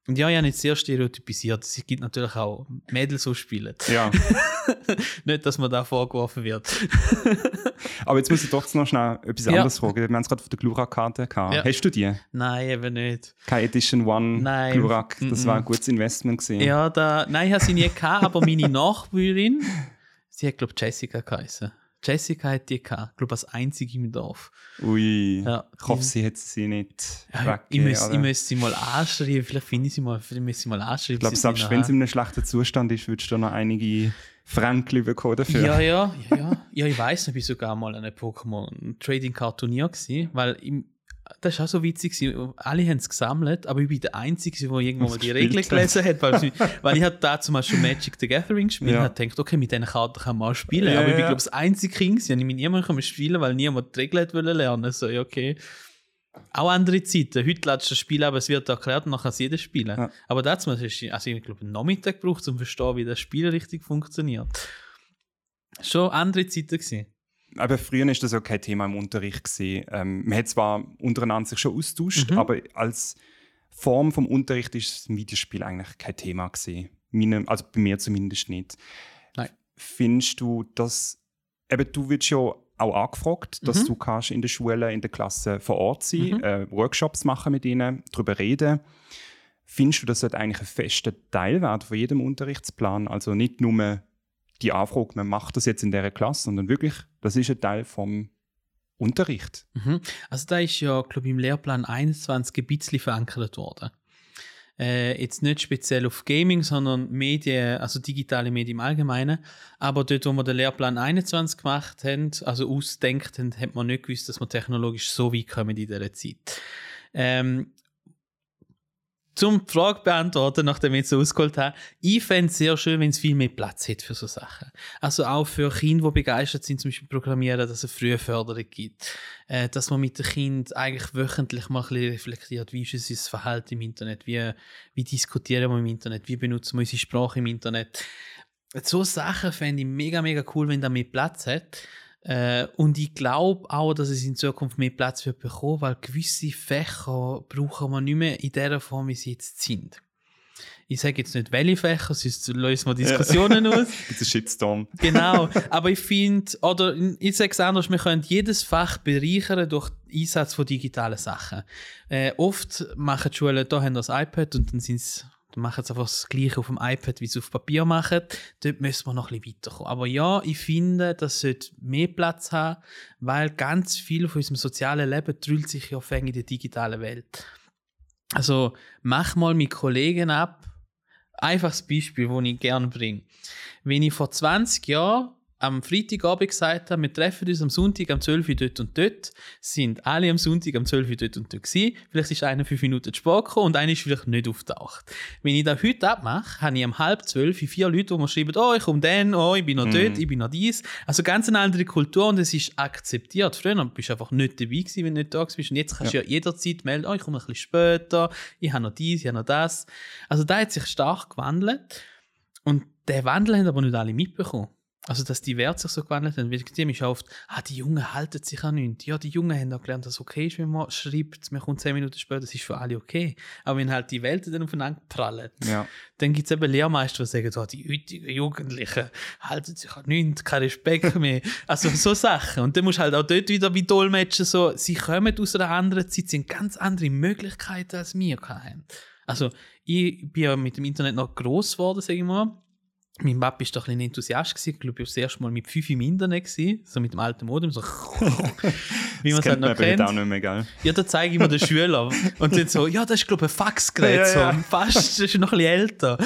Und ja, habe nicht sehr stereotypisiert. Es gibt natürlich auch Mädels, die spielen. Ja. [laughs] Nicht, dass man da vorgeworfen wird. [laughs] Aber jetzt muss ich doch noch schnell etwas Ja. anderes fragen. Wir haben es gerade von der Glurak-Karte gehabt. Ja. Hast du die? Nein, eben nicht. Keine Edition One Nein. Glurak. Das Mhm. war ein gutes Investment gewesen. Ja, da, nein, ich habe sie nie gehabt, aber meine [laughs] Nachbarin, sie hat, glaube ich, Jessica geheißen. Jessica hat die gehabt, glaube als einzige im Dorf. Ui. Ja. Ich hoffe, sie hat sie nicht Ja, ich, müsste, ich müsste sie mal anschreiben, vielleicht finde ich sie mal, vielleicht müsste ich sie mal anschreiben. Ich glaube, selbst wenn sie in einem schlechten Zustand ist, würdest du noch einige Franken bekommen dafür. Ja, ja, ja, ja. Ja, ich weiß ich war sogar mal an einem Pokémon Trading Card Turnier gewesen, weil im, das war auch so witzig, gewesen. alle haben es gesammelt, aber ich bin der Einzige, der irgendwann mal die Regeln gelesen hat, weil, ich- weil ich hatte dazu mal schon Magic the Gathering gespielt Ja. und gedacht, okay, mit diesen Karten kann man auch spielen, Ja, aber ich bin, ja. glaube das einzige Kind, ich mit niemandem spielen, weil niemand die Regeln wollen lernen. So, ja, okay. Auch andere Zeiten. Heute lädst du das Spiel, aber es wird erklärt und dann kann es jeder spielen. Ja. Aber dazu hast du, also ich glaube, einen Nachmittag gebraucht, um zu verstehen, wie das Spiel richtig funktioniert. Schon andere Zeiten gewesen. Aber früher ist das ja kein Thema im Unterricht gewesen. Ähm, man hat zwar untereinander sich schon austauscht, Mhm. aber als Form vom Unterricht ist ein Videospiel eigentlich kein Thema gewesen. Meine, also bei mir zumindest nicht. Nein. Findest du, dass eben du wirst ja auch angefragt, dass Mhm. du kannst in der Schule, in der Klasse vor Ort sein, Mhm. äh, Workshops machen mit ihnen, darüber reden. Findest du, das sollte eigentlich ein fester Teil werden von jedem Unterrichtsplan? Also nicht nur die Anfrage, man macht das jetzt in dieser Klasse, sondern wirklich, das ist ein Teil vom Unterricht. Mhm. Also da ist ja, glaube ich, im Lehrplan 21 ein bisschen verankert worden. Äh, jetzt nicht speziell auf Gaming, sondern Medien, also digitale Medien im Allgemeinen. Aber dort, wo wir den Lehrplan 21 gemacht haben, also ausdenkt haben, hat man nicht gewusst, dass wir technologisch so weit kommen in dieser Zeit. Ähm, zum die Frage beantworten, nachdem ich jetzt so ausgeholt habe, ich fände es sehr schön, wenn es viel mehr Platz hätte für so Sachen. Also auch für Kinder, die begeistert sind, zum Beispiel Programmieren, dass es frühe Förderung gibt. Äh, dass man mit dem Kind eigentlich wöchentlich mal ein bisschen reflektiert, wie ist es sein Verhalten im Internet, wie, wie diskutieren wir im Internet, wie benutzen wir unsere Sprache im Internet. So Sachen fände ich mega, mega cool, wenn da mehr Platz hat. Äh, und ich glaube auch, dass es in Zukunft mehr Platz wird bekommen, weil gewisse Fächer brauchen wir nicht mehr in der Form, wie sie jetzt sind. Ich sage jetzt nicht, welche Fächer, sonst lösen wir Diskussionen aus. [laughs] It's a Shitstorm. Genau, aber ich finde, oder ich sage es anders, wir können jedes Fach bereichern durch Einsatz von digitalen Sachen. Äh, oft machen die Schulen, da haben das iPad und dann sind es dann machen sie einfach das Gleiche auf dem iPad, wie sie auf Papier machen. Dort müssen wir noch ein bisschen weiterkommen. Aber ja, ich finde, das sollte mehr Platz haben, weil ganz viel von unserem sozialen Leben drüllt sich ja auf in der digitalen Welt. Also, mach mal mit Kollegen ab. Einfaches Beispiel, das ich gerne bringe. Wenn ich vor 20 Jahren am Freitagabend gesagt haben, wir treffen uns am Sonntag am 12 Uhr dort und dort, sind alle am Sonntag am 12 Uhr dort und dort gewesen. Vielleicht ist einer fünf Minuten spät gekommen und einer ist vielleicht nicht auftaucht. Wenn ich das heute abmache, habe ich um halb zwölf vier Leute, die mir schreiben, oh, ich komme dann, oh, ich bin noch mm. dort, ich bin noch dies. Also ganz eine andere Kultur und es ist akzeptiert. Früher bist du einfach nicht dabei gewesen, wenn du nicht da bist. Und jetzt kannst du ja. ja jederzeit melden, oh, ich komme ein bisschen später, ich habe noch dies, ich habe noch das. Also da hat sich stark gewandelt und der Wandel haben aber nicht alle mitbekommen. Also, dass die Werte sich so gewandelt haben. Weil die mich oft, ah, die Jungen halten sich an nichts. Ja, die Jungen haben auch gelernt, dass es okay ist, wenn man schreibt, man kommt zehn Minuten später, das ist für alle okay. Aber wenn halt die Welten dann aufeinander prallen, ja. dann gibt es eben Lehrmeister, die sagen, oh, die heutigen Jugendlichen halten sich an nichts, kein Respekt mehr. also, so Sachen. Und dann musst du halt auch dort wieder wie Dolmetschen so, sie kommen aus einer anderen Zeit, sie haben ganz andere Möglichkeiten als wir haben. Also, ich bin ja mit dem Internet noch gross geworden, sage ich mal mein Papa war doch ein Enthusiast. Gewesen. Ich glaube, ich war das erste Mal mit 5 im Internet, gewesen, so mit dem alten Modem. So [laughs] wie man es halt noch kennt. Auch nicht mehr, gell? Ja, da zeige ich mir den [laughs] Schüler. Und dann so, ja, das ist, glaube ich, ein Faxgerät. Ja, ja. So. Fast, das ist noch ein bisschen älter.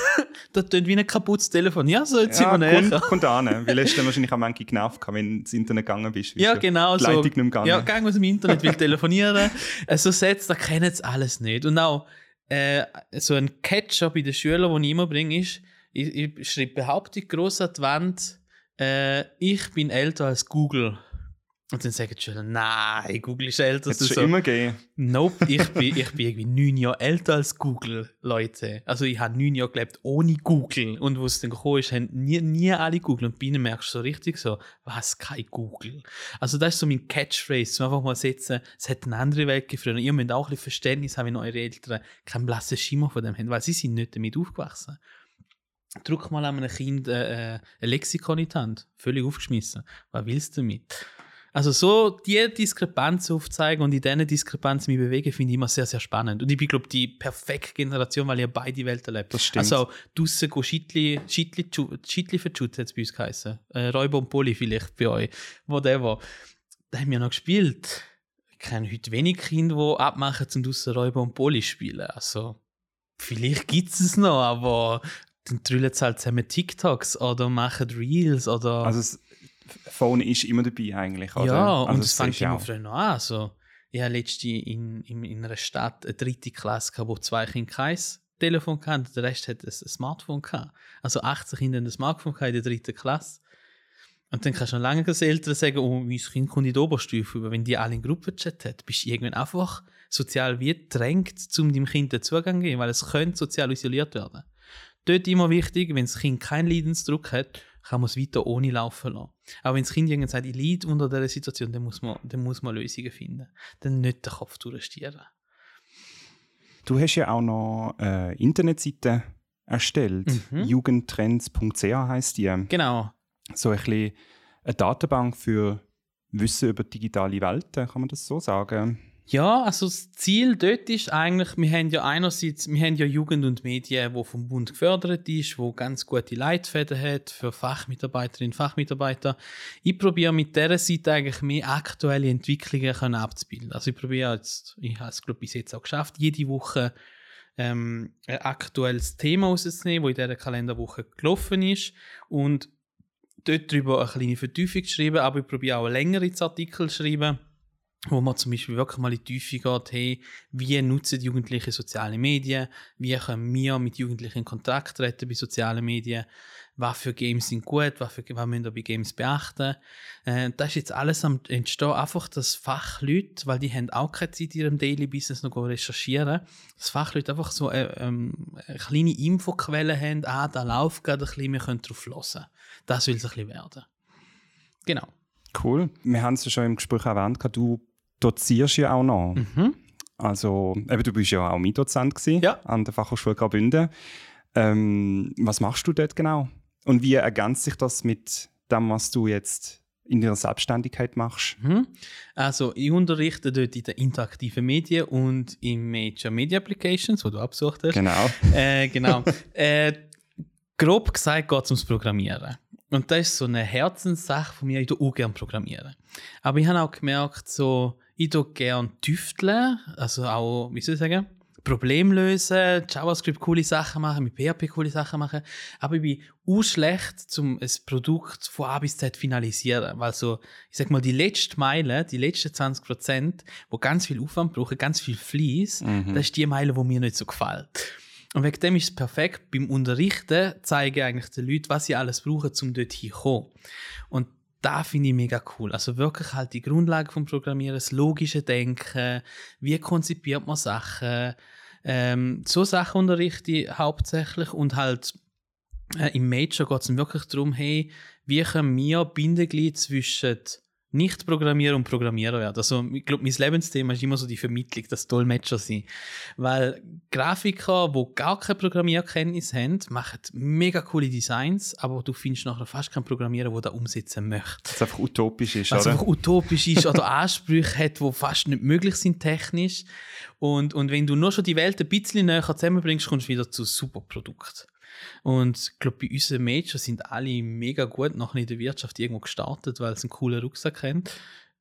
[laughs] das tönt wie ein kaputtes Telefon. Ja, so, jetzt ja, sind wir näher. Kommt, kommt an. Weil hast du wahrscheinlich auch manchmal genervt, wenn du ins Internet gegangen bist. Ja, genau. Die Leitung nicht mehr gegangen. Ja, gang aus dem Internet, will telefonieren. äh, so Sätze, da kennen sie alles nicht. Und auch äh, so ein Catcher bei den Schülern, den ich immer bringe, ist, ich, ich schreibe Behauptung groß an die Wand, äh, ich bin älter als Google. Und dann sagen die Schüler, nein, Google ist älter als du. schon so. immer gehen. Nope, ich [laughs] bin, ich bin irgendwie neun Jahre älter als Google, Leute. Also ich habe neun Jahre gelebt ohne Google. Und wo es dann gekommen ist, haben nie, nie alle Google. Und bei ihnen merkst du so richtig so, was, kein Google. Also das ist so mein Catchphrase, zum einfach mal setzen, es hat eine andere Welt gefragt. Ihr müsst auch ein bisschen Verständnis haben, wenn eure Eltern keinen blassen Schimmer von dem haben, weil sie sind nicht damit aufgewachsen drück mal einem Kind äh, äh, ein Lexikon in die Hand. Völlig aufgeschmissen. Was willst du damit? Also so die Diskrepanz aufzeigen und in diesen Diskrepanz mich bewegen, finde ich immer sehr, sehr spannend. Und ich bin, glaube die perfekte Generation, weil ihr beide Welten lebt. Das stimmt. Also draussen go Schittli, Schittli, Schittli für Schutz hat es bei uns geheißen. Äh, Räuber und Poli vielleicht bei euch. Whatever. Da haben wir noch gespielt. Ich kenne heute wenig Kinder, die abmachen, zum draussen Räuber und Poli spielen. Also vielleicht gibt es noch, aber dann drüllen sie halt zusammen TikToks oder machen Reels oder. Also das Phone ist immer dabei eigentlich, oder? Ja, also und es fängt immer früher noch an. Also, ich habe letztens in, in, in einer Stadt eine dritte Klasse gehabt, wo zwei Kinder kein Telefon hatten, der Rest hat ein Smartphone gehabt. Also 80 Kinder ein Smartphone in der dritten Klasse. Und dann kannst du noch lange als Eltern sagen, oh, mein Kind kommt in die Oberstufe, aber wenn die alle in Gruppenchat hat, bist du irgendwann einfach sozial wie gedrängt, um deinem Kind den Zugang zu geben, weil es könnte sozial isoliert werden dort immer wichtig, wenn das Kind keinen Leidensdruck hat, kann man es weiter ohne laufen lassen. Aber wenn das Kind irgendwann sagt, ich leide unter dieser Situation, dann muss man, dann muss man Lösungen finden. Dann nicht den Kopf durchstieren. Du hast ja auch noch eine Internetseite erstellt. Mhm. Jugendtrends.ch heißt die. Genau. So ein bisschen eine Datenbank für Wissen über digitale Welten, kann man das so sagen? Ja, also das Ziel dort ist eigentlich, wir haben ja einerseits, wir haben ja Jugend und Medien, wo vom Bund gefördert ist, wo ganz gute Leitfäden hat für Fachmitarbeiterinnen und Fachmitarbeiter. Ich probiere mit dieser Seite eigentlich mehr aktuelle Entwicklungen abzubilden. Also ich probiere jetzt, ich habe es glaube bis jetzt auch geschafft, jede Woche ähm, ein aktuelles Thema rauszunehmen, das in dieser Kalenderwoche gelaufen ist und dort darüber eine kleine Vertiefung zu schreiben, aber ich probiere auch längere Artikel zu schreiben wo man zum Beispiel wirklich mal in die Tiefe geht, hey, wie nutzen die Jugendlichen soziale Medien, wie können wir mit Jugendlichen in Kontakt treten bei sozialen Medien, was für Games sind gut, was, für, was müssen wir bei Games beachten. Äh, das ist jetzt alles am Entstehen, einfach, dass Fachleute, weil die haben auch keine Zeit in ihrem Daily Business noch recherchieren, dass Fachleute einfach so äh, ähm, eine kleine Infoquelle haben, ah, da läuft gerade ein bisschen, wir können drauf hören. Das will es ein bisschen werden. Genau. Cool. Wir haben es ja schon im Gespräch erwähnt, du dozierst ja auch noch. Mhm. Also, eben, du bist ja auch Mitdozent Ja. an der Fachhochschule Graubünden. Ähm, was machst du dort genau? Und wie ergänzt sich das mit dem, was du jetzt in deiner Selbstständigkeit machst? Mhm. Also, ich unterrichte dort in den interaktiven Medien und in Major Media Applications, wo du abgesucht hast. Genau. [laughs] Äh, genau. äh, grob gesagt geht es ums Programmieren. Und das ist so eine Herzenssache von mir, ich tue auch gerne programmieren. Aber ich habe auch gemerkt, so, ich tue gerne tüfteln, also auch, wie soll ich sagen, Problem lösen, JavaScript coole Sachen machen, mit PHP coole Sachen machen. Aber ich bin auch schlecht, um ein Produkt von A bis Z finalisieren. Weil so, ich sag mal, die letzte Meile, die letzten 20 Prozent, wo ganz viel Aufwand brauchen, ganz viel Fließ, Mhm. das ist die Meile, wo mir nicht so gefällt. Und wegen dem ist es perfekt. Beim Unterrichten zeige ich eigentlich den Leuten, was sie alles brauchen, um dort hinzukommen. Und da finde ich mega cool. Also wirklich halt die Grundlage vom Programmieren, das logische Denken, wie konzipiert man Sachen. Ähm, so Sachen unterrichte ich hauptsächlich und halt äh, im Major geht es wirklich darum, hey, wie können wir Bindeglied zwischen nicht-Programmierer und Programmierer werden. Also, ich glaube, mein Lebensthema ist immer so die Vermittlung, das Dolmetscher sein. Weil Grafiker, die gar keine Programmierkenntnis haben, machen mega coole Designs, aber du findest nachher fast keinen Programmierer, der das umsetzen möchte. Das einfach utopisch ist, Was oder? einfach utopisch ist oder [laughs] Ansprüche hat, die fast nicht möglich sind technisch. Und, und wenn du nur schon die Welt ein bisschen näher zusammenbringst, kommst du wieder zu super Produkt. Und ich glaube, bei unseren Major sind alle mega gut nachher in der Wirtschaft irgendwo gestartet, weil sie einen coolen Rucksack haben.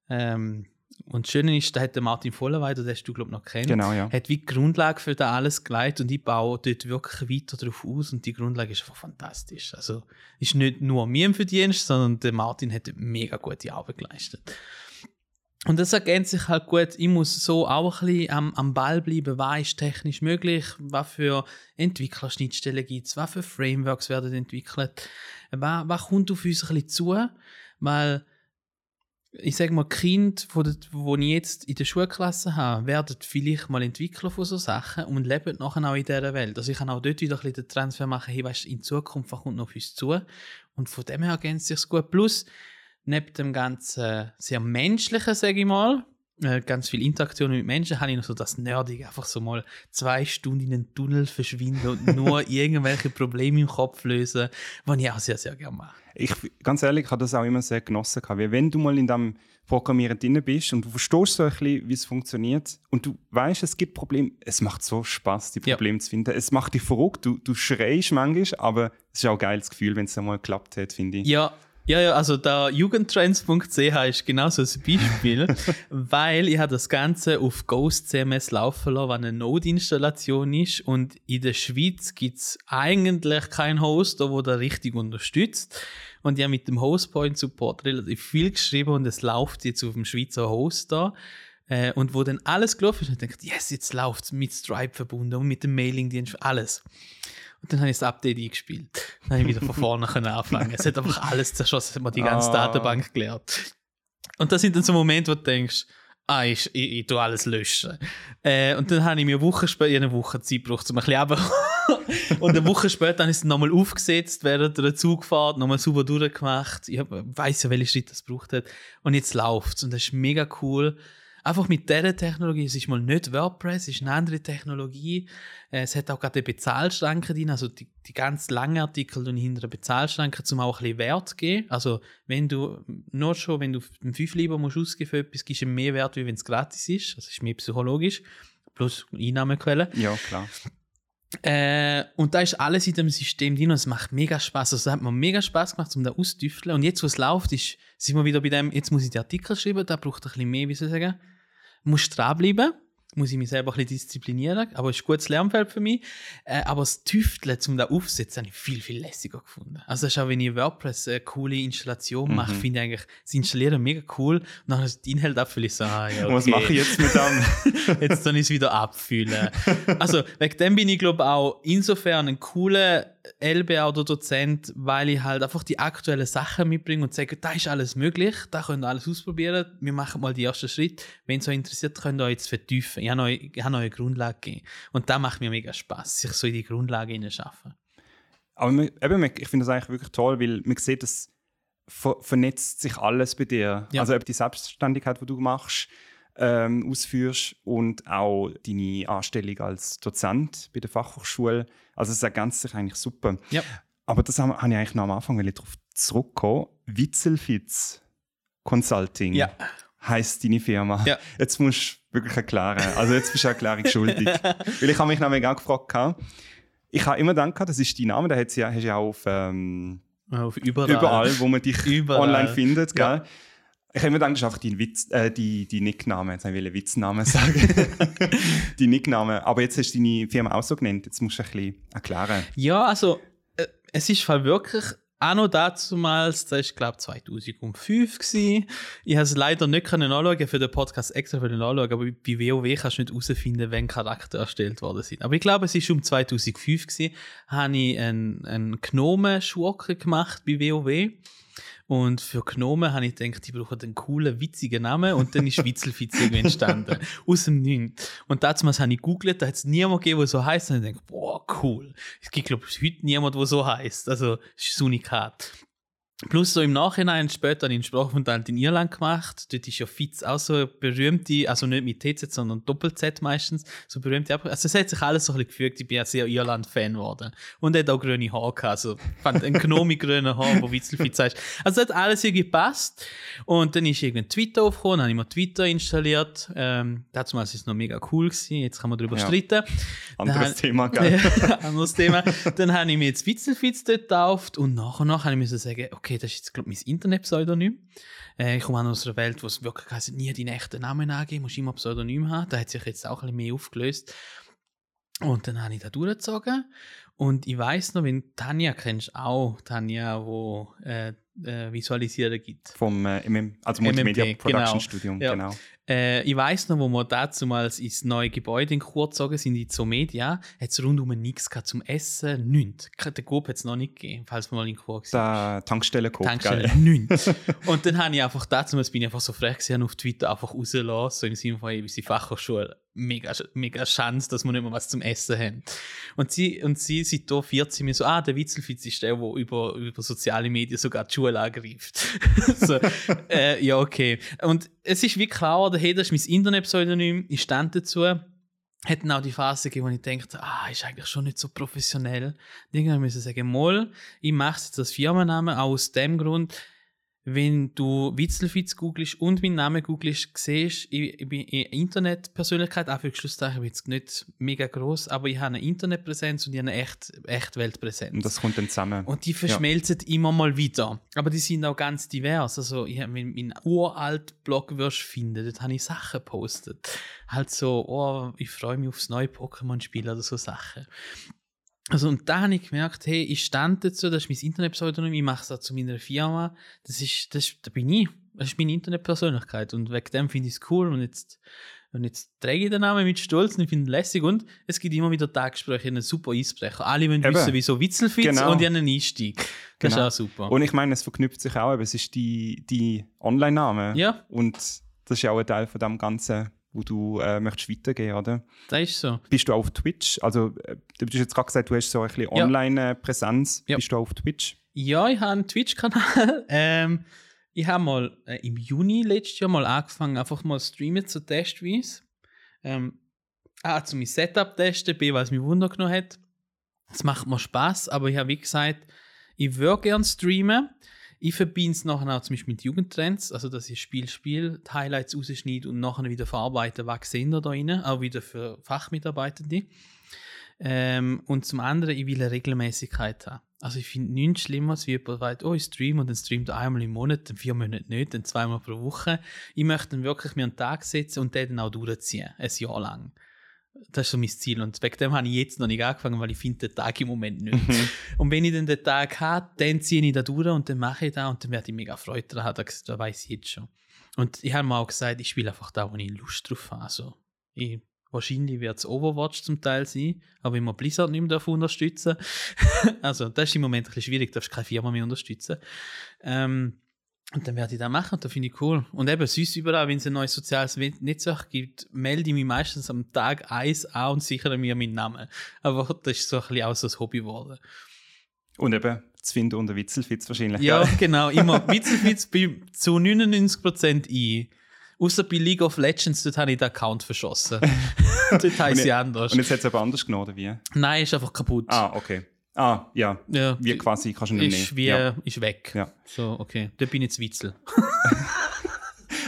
Ähm, und das Schöne ist, da hat der Martin Vollerweiter, den hast du, glaube ich, noch kennt, Genau, ja. hat wie die Grundlage für das alles geleitet und ich baue dort wirklich weiter drauf aus und die Grundlage ist einfach fantastisch. Also ist nicht nur mir im Verdienst, sondern der Martin hat mega gute Arbeit geleistet. Und das ergänzt sich halt gut. Ich muss so auch ein bisschen am, am Ball bleiben, was ist technisch möglich, was für Entwicklerschnittstellen gibt es, was für Frameworks werden entwickelt, was, was kommt auf uns ein bisschen zu, weil ich sage mal, Kinder, die- ich jetzt in der Schulklasse habe, werden vielleicht mal Entwickler von so Sachen und leben nachher auch in dieser Welt. Also ich kann auch dort wieder ein bisschen den Transfer machen, hey, weißt, in Zukunft was kommt noch auf uns zu. Und von dem her ergänzt sich gut. Plus, neben dem ganzen sehr menschlichen, sage ich mal, äh, ganz viel Interaktion mit Menschen, habe ich noch so das Nerdige, einfach so mal zwei Stunden in einen Tunnel verschwinden und nur [laughs] irgendwelche Probleme im Kopf lösen, was ich auch sehr, sehr gerne mache. Ich, ganz ehrlich, ich habe das auch immer sehr genossen. Weil wenn du mal in dem Programmieren drin bist und du verstehst so ein bisschen, wie es funktioniert und du weißt, es gibt Probleme, es macht so Spaß, die Ja. Probleme zu finden. Es macht dich verrückt, du, du schreist manchmal, aber es ist auch ein geiles Gefühl, wenn es einmal geklappt hat, finde ich. Ja, ja, ja, also der jugendtrends.ch ist genau so ein Beispiel, [laughs] weil ich habe das Ganze auf Ghost CMS laufen lassen, was eine Node-Installation ist und in der Schweiz gibt es eigentlich keinen Hoster, der da richtig unterstützt. Und ich habe mit dem Hostpoint Support relativ viel geschrieben und es läuft jetzt auf dem Schweizer Hoster. Äh, und wo dann alles gelaufen ist, und ich dachte, yes, jetzt läuft es mit Stripe verbunden und mit dem Mailing-Dienst, alles. Und dann habe ich das Update eingespielt. Dann habe ich wieder von vorne können anfangen. Es hat einfach alles zerschossen, es hat mir die ganze Ah. Datenbank geleert. Und das sind dann so Momente, wo du denkst, ah, ich, ich, ich tue alles löschen. Äh, und dann habe ich mir eine Woche später, eine Woche Zeit gebraucht, um ein bisschen runterzukommen. [laughs] Und eine Woche später habe ich es nochmal aufgesetzt, während der Zugfahrt, nochmal sauber durchgemacht. Ich weiß ja, welche Schritte das gebraucht hat. Und jetzt läuft es. Und das ist mega cool. Einfach mit dieser Technologie, es ist mal nicht WordPress, es ist eine andere Technologie. Äh, Es hat auch gerade eine Bezahlschranke drin, also die, die ganz langen Artikel und hinter der Bezahlschranke, um auch ein bisschen Wert zu geben. Also wenn du, nur schon, wenn du einen 5 lieber musst ausgeben für etwas, gibst du mehr Wert, wie wenn es gratis ist. Das ist mehr psychologisch. Plus Einnahmequelle. Ja, klar. Äh, und da ist alles in dem System drin und es macht mega Spaß. Also es hat mir mega Spaß gemacht, um da auszutüfteln. Und jetzt, wo es läuft, ist, sind wir wieder bei dem, jetzt muss ich die Artikel schreiben, da braucht ein bisschen mehr, wie soll ich sagen, musst dranbleiben. muss ich mich selber ein bisschen disziplinieren, aber es ist ein gutes Lernfeld für mich. Äh, aber das Tüfteln, um da aufzusetzen, habe ich viel, viel lässiger gefunden. Also das ist auch, wenn ich WordPress eine coole Installation Mhm. mache, finde ich eigentlich das Installieren mega cool. Und dann die Inhalt abfüllen, ich so, ah, ja, okay. Was mache ich jetzt mit dem? [laughs] Jetzt dann ist es wieder abfüllen. Also, wegen dem bin ich, glaube auch insofern ein cooler LBA oder Dozent, weil ich halt einfach die aktuellen Sachen mitbringe und sage, da ist alles möglich, da könnt ihr alles ausprobieren. Wir machen mal die ersten Schritte. Wenn es euch interessiert, könnt ihr euch jetzt vertiefen. Ich habe euch, ich habe euch eine Grundlage gegeben. Und da macht mir mega Spaß, sich so in die Grundlage hineinschaffen. Aber man, eben, ich finde das eigentlich wirklich toll, weil man sieht, dass ver vernetzt sich alles bei dir. Ja. Also die Selbstständigkeit, die du machst, ähm, ausführst und auch deine Anstellung als Dozent bei der Fachhochschule. Also es ergänzt sich eigentlich super. Ja. Aber das habe ich eigentlich noch am Anfang darauf zurückkommen. Witzelfitz Consulting Ja. heißt deine Firma. Ja. Jetzt musst du wirklich erklären. Also jetzt bist du eine Erklärung schuldig. [laughs] Weil ich habe mich nämlich auch gefragt, ich habe immer gedacht, das ist dein Name, den hast du ja, hast ja auf ähm, Auf überall. überall, wo man dich Überall. online findet. Ja. Ich habe immer gedacht, das ist einfach dein Witz, äh, die, die Nickname. Jetzt wollte ich Witzname sagen. [laughs] die Nickname. Aber jetzt hast du deine Firma auch so genannt. Jetzt musst du ein bisschen erklären. Ja, also äh, es ist halt wirklich auch noch dazumals, das ist glaube 2005 gsi. Ich habe es leider nicht können anschauen, für den Podcast extra für den anschauen, aber bei WoW kannst du nicht herausfinden, wenn Charakter erstellt worden sind. Aber ich glaube, es ist um 2005 gsi, habe ich einen, einen Gnomen-Schurke gemacht bei WoW. Und für Gnomen habe ich gedacht, die brauchen einen coolen, witzigen Namen. Und dann ist Witzelfitz [laughs] entstanden. Aus dem Nichts. Und damals habe ich gegoogelt, da hat es niemand gegeben, der so heißt. Und ich denke, boah, cool. Es gibt, glaube ich, heute niemand, der so heißt. Also, es ist ein Unikat. Plus so im Nachhinein, später habe ich einen Sprachaufenthalt in Irland gemacht. Dort ist ja Fitz auch so eine berühmte, also nicht mit TZ, sondern Doppel-Z meistens, so berühmte Also es hat sich alles so ein bisschen gefügt. Ich bin ja sehr Irland-Fan geworden. Und er hat auch grüne Haare gehabt. Also fand ein Gnome grünen Haaren, wo Witzelfitz heißt. Also hat alles irgendwie gepasst. Und dann ist irgendwann Twitter aufgekommen, dann habe ich mir Twitter installiert. Ähm, damals ist es noch mega cool gewesen. Jetzt kann man darüber Ja. streiten. Anderes Dann- Thema, [laughs] gell? Anderes Thema. Dann habe ich mir jetzt Witzelfitz dort getauft und nach und nach habe ich müssen sagen, okay, das ist jetzt, glaube ich, mein Internet-Pseudonym. Äh, ich komme auch aus einer Welt, wo es wirklich heisst, nie deinen echten Namen angeben, musst immer ein Pseudonym haben. Da hat sich jetzt auch ein bisschen mehr aufgelöst. Und dann habe ich da durchgezogen. Und ich weiß noch, wenn Tanja kennst auch, Tanja, wo äh, äh, Visualisieren gibt. Vom äh, MM, also Multimedia MMP, Production genau. Studium. Ja. Genau. Äh, ich weiß noch, wo wir damals ins neue Gebäude in Chur gezogen sind, in die Media, hat es rundum nichts gehabt zum Essen, nichts. Den Coop hat es noch nicht gegeben, falls wir mal in Chur waren. Der Tankstelle, gell? nichts. [laughs] Und dann habe ich einfach damals bin ich einfach so frech gewesen, habe auf Twitter einfach rausgelassen, so im Sinne von, hey, unsere Fachhochschule, mega, mega Chance, dass wir nicht mehr was zum Essen haben. Und sie, und sie seit da 14 mir so, ah, der Witzelfitz ist der, der über, über soziale Medien sogar die Schule angreift. [laughs] so, äh, ja, okay. Und es ist wie klar, geworden, hey, das ist mein Internet-Pseudonym, ich stand dazu. Hätten auch die Phase gegeben, wo ich dachte, ah, ist eigentlich schon nicht so professionell. Dann müssen sagen, mal, ich mache jetzt als Firmennamen, auch aus dem Grund, wenn du Witzelfitz googelst und meinen Namen googelst, siehst ich, ich bin eine Internetpersönlichkeit, auch für Schlusszeichen bin jetzt nicht mega groß, aber ich habe eine Internetpräsenz und ich habe eine echt, echt Weltpräsenz. Und das kommt dann zusammen. Und die verschmelzen immer mal wieder. Aber die sind auch ganz divers. Also, ich, wenn du meinen uralten Blog wirst finden, dort habe ich Sachen gepostet. Halt so, oh, ich freue mich aufs neue Pokémon-Spiel oder so Sachen. Also, und da habe ich gemerkt, hey, ich stand dazu, das ist mein Internetpseudonym, ich mache es auch zu meiner Firma. Das ist, das, da bin ich. Das ist meine Internetpersönlichkeit. Und wegen dem finde ich es cool. Und jetzt, und jetzt träge ich den Namen mit Stolz und ich finde ihn lässig. Und es gibt immer wieder Taggespräche, einen super Eisbrecher. Alle wollen Eben. wissen, wieso Witzelfitz Genau. und ich habe einen Einstieg. Das Genau. ist auch super. Und ich meine, es verknüpft sich auch, eben, es ist die, die Online-Name. ja, Und das ist ja auch ein Teil von dem Ganzen, wo du äh, möchtest weitergehen, oder? das ist so. Bist du auf Twitch? Also, äh, du hast jetzt gerade gesagt, du hast so ein bisschen Ja. Online-Präsenz. Ja. Bist du auf Twitch? Ja, ich habe einen Twitch-Kanal. [laughs] ähm, ich habe mal äh, im Juni letztes Jahr mal angefangen, einfach mal streamen zu testweise. Ähm, A, zu mein Setup testen, B, weil es mich Wunder genommen hat. Es macht mir Spaß, aber ich habe wie gesagt, ich würde gerne streamen. Ich verbinde es nachher auch zum Beispiel mit Jugendtrends, also dass ich Spiel spiele, die Highlights rausschneide und nachher wieder verarbeite, was sehen da drin, auch wieder für Fachmitarbeitende. Ähm, und zum anderen, ich will eine Regelmäßigkeit haben. Also ich finde nichts schlimmer, als wie jemand weiß, oh, ich streame und dann streamt einmal im Monat, dann vier Monate nicht, dann zweimal pro Woche. Ich möchte dann wirklich mir einen Tag setzen und den dann auch durchziehen, ein Jahr lang. Das ist so mein Ziel. Und wegen dem habe ich jetzt noch nicht angefangen, weil ich finde den Tag im Moment nicht. Mhm. und wenn ich dann den Tag habe, dann ziehe ich da durch und dann mache ich da und dann werde ich mega Freude daran haben. Das, das weiß ich jetzt schon. Und ich habe mir auch gesagt, ich spiele einfach da, wo ich Lust drauf habe. Also, ich, wahrscheinlich wird es Overwatch zum Teil sein, aber wenn man Blizzard nicht mehr unterstützen [laughs] Also, das ist im Moment ein bisschen schwierig, darfst keine Firma mehr unterstützen. Ähm, und dann werde ich das machen, das finde ich cool. Und eben süß überall, wenn es ein neues soziales Netzwerk gibt, melde ich mich meistens am Tag 1 an und sichere mir meinen Namen. Aber das ist so ein bisschen auch so ein Hobby geworden. Und eben zu finden unter Witzelfitz wahrscheinlich. Ja, genau, [laughs] immer. Witzelfitz bin zu 99% ich. Außer bei League of Legends, dort habe ich den Account verschossen. [laughs] dort heisst sie anders. Und jetzt hat es aber anders genommen, oder wie? Nein, ist einfach kaputt. Ah, okay. Ah, ja. Ja, Wie quasi, kannst du nicht mehr. wie, Ja. ist weg. Ja. So, okay. Da bin ich jetzt Witzel. [laughs]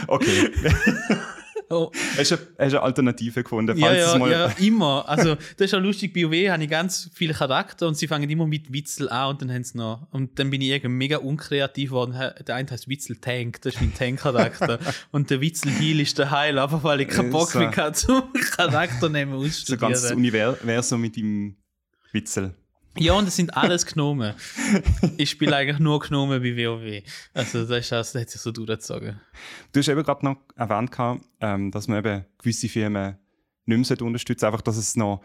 Okay. [laughs] Oh, hast, du, hast du eine Alternative gefunden? ja, Falls ja, mal ja, immer. Also, das ist auch lustig. Bei WoW habe ich ganz viele Charakter und sie fangen immer mit Witzel an und dann haben sie noch. Und dann bin ich irgendwie mega unkreativ geworden. Der eine heißt Witzel Tank, das ist mein Tank-Charakter. [laughs] und der Witzel Heal ist der Heil, einfach weil ich keinen Bock so. mehr hatte, zum Charakter nehmen so ausstudieren. ganz das Universum mit dem Witzel. Ja, und das sind alles Gnomen. ich spiele eigentlich nur Gnomen bei WoW. Also, das, ist, das sich so durchgezogen. Du hast eben gerade noch erwähnt, gehabt, ähm, dass man eben gewisse Firmen nicht mehr unterstützen. Einfach, dass es noch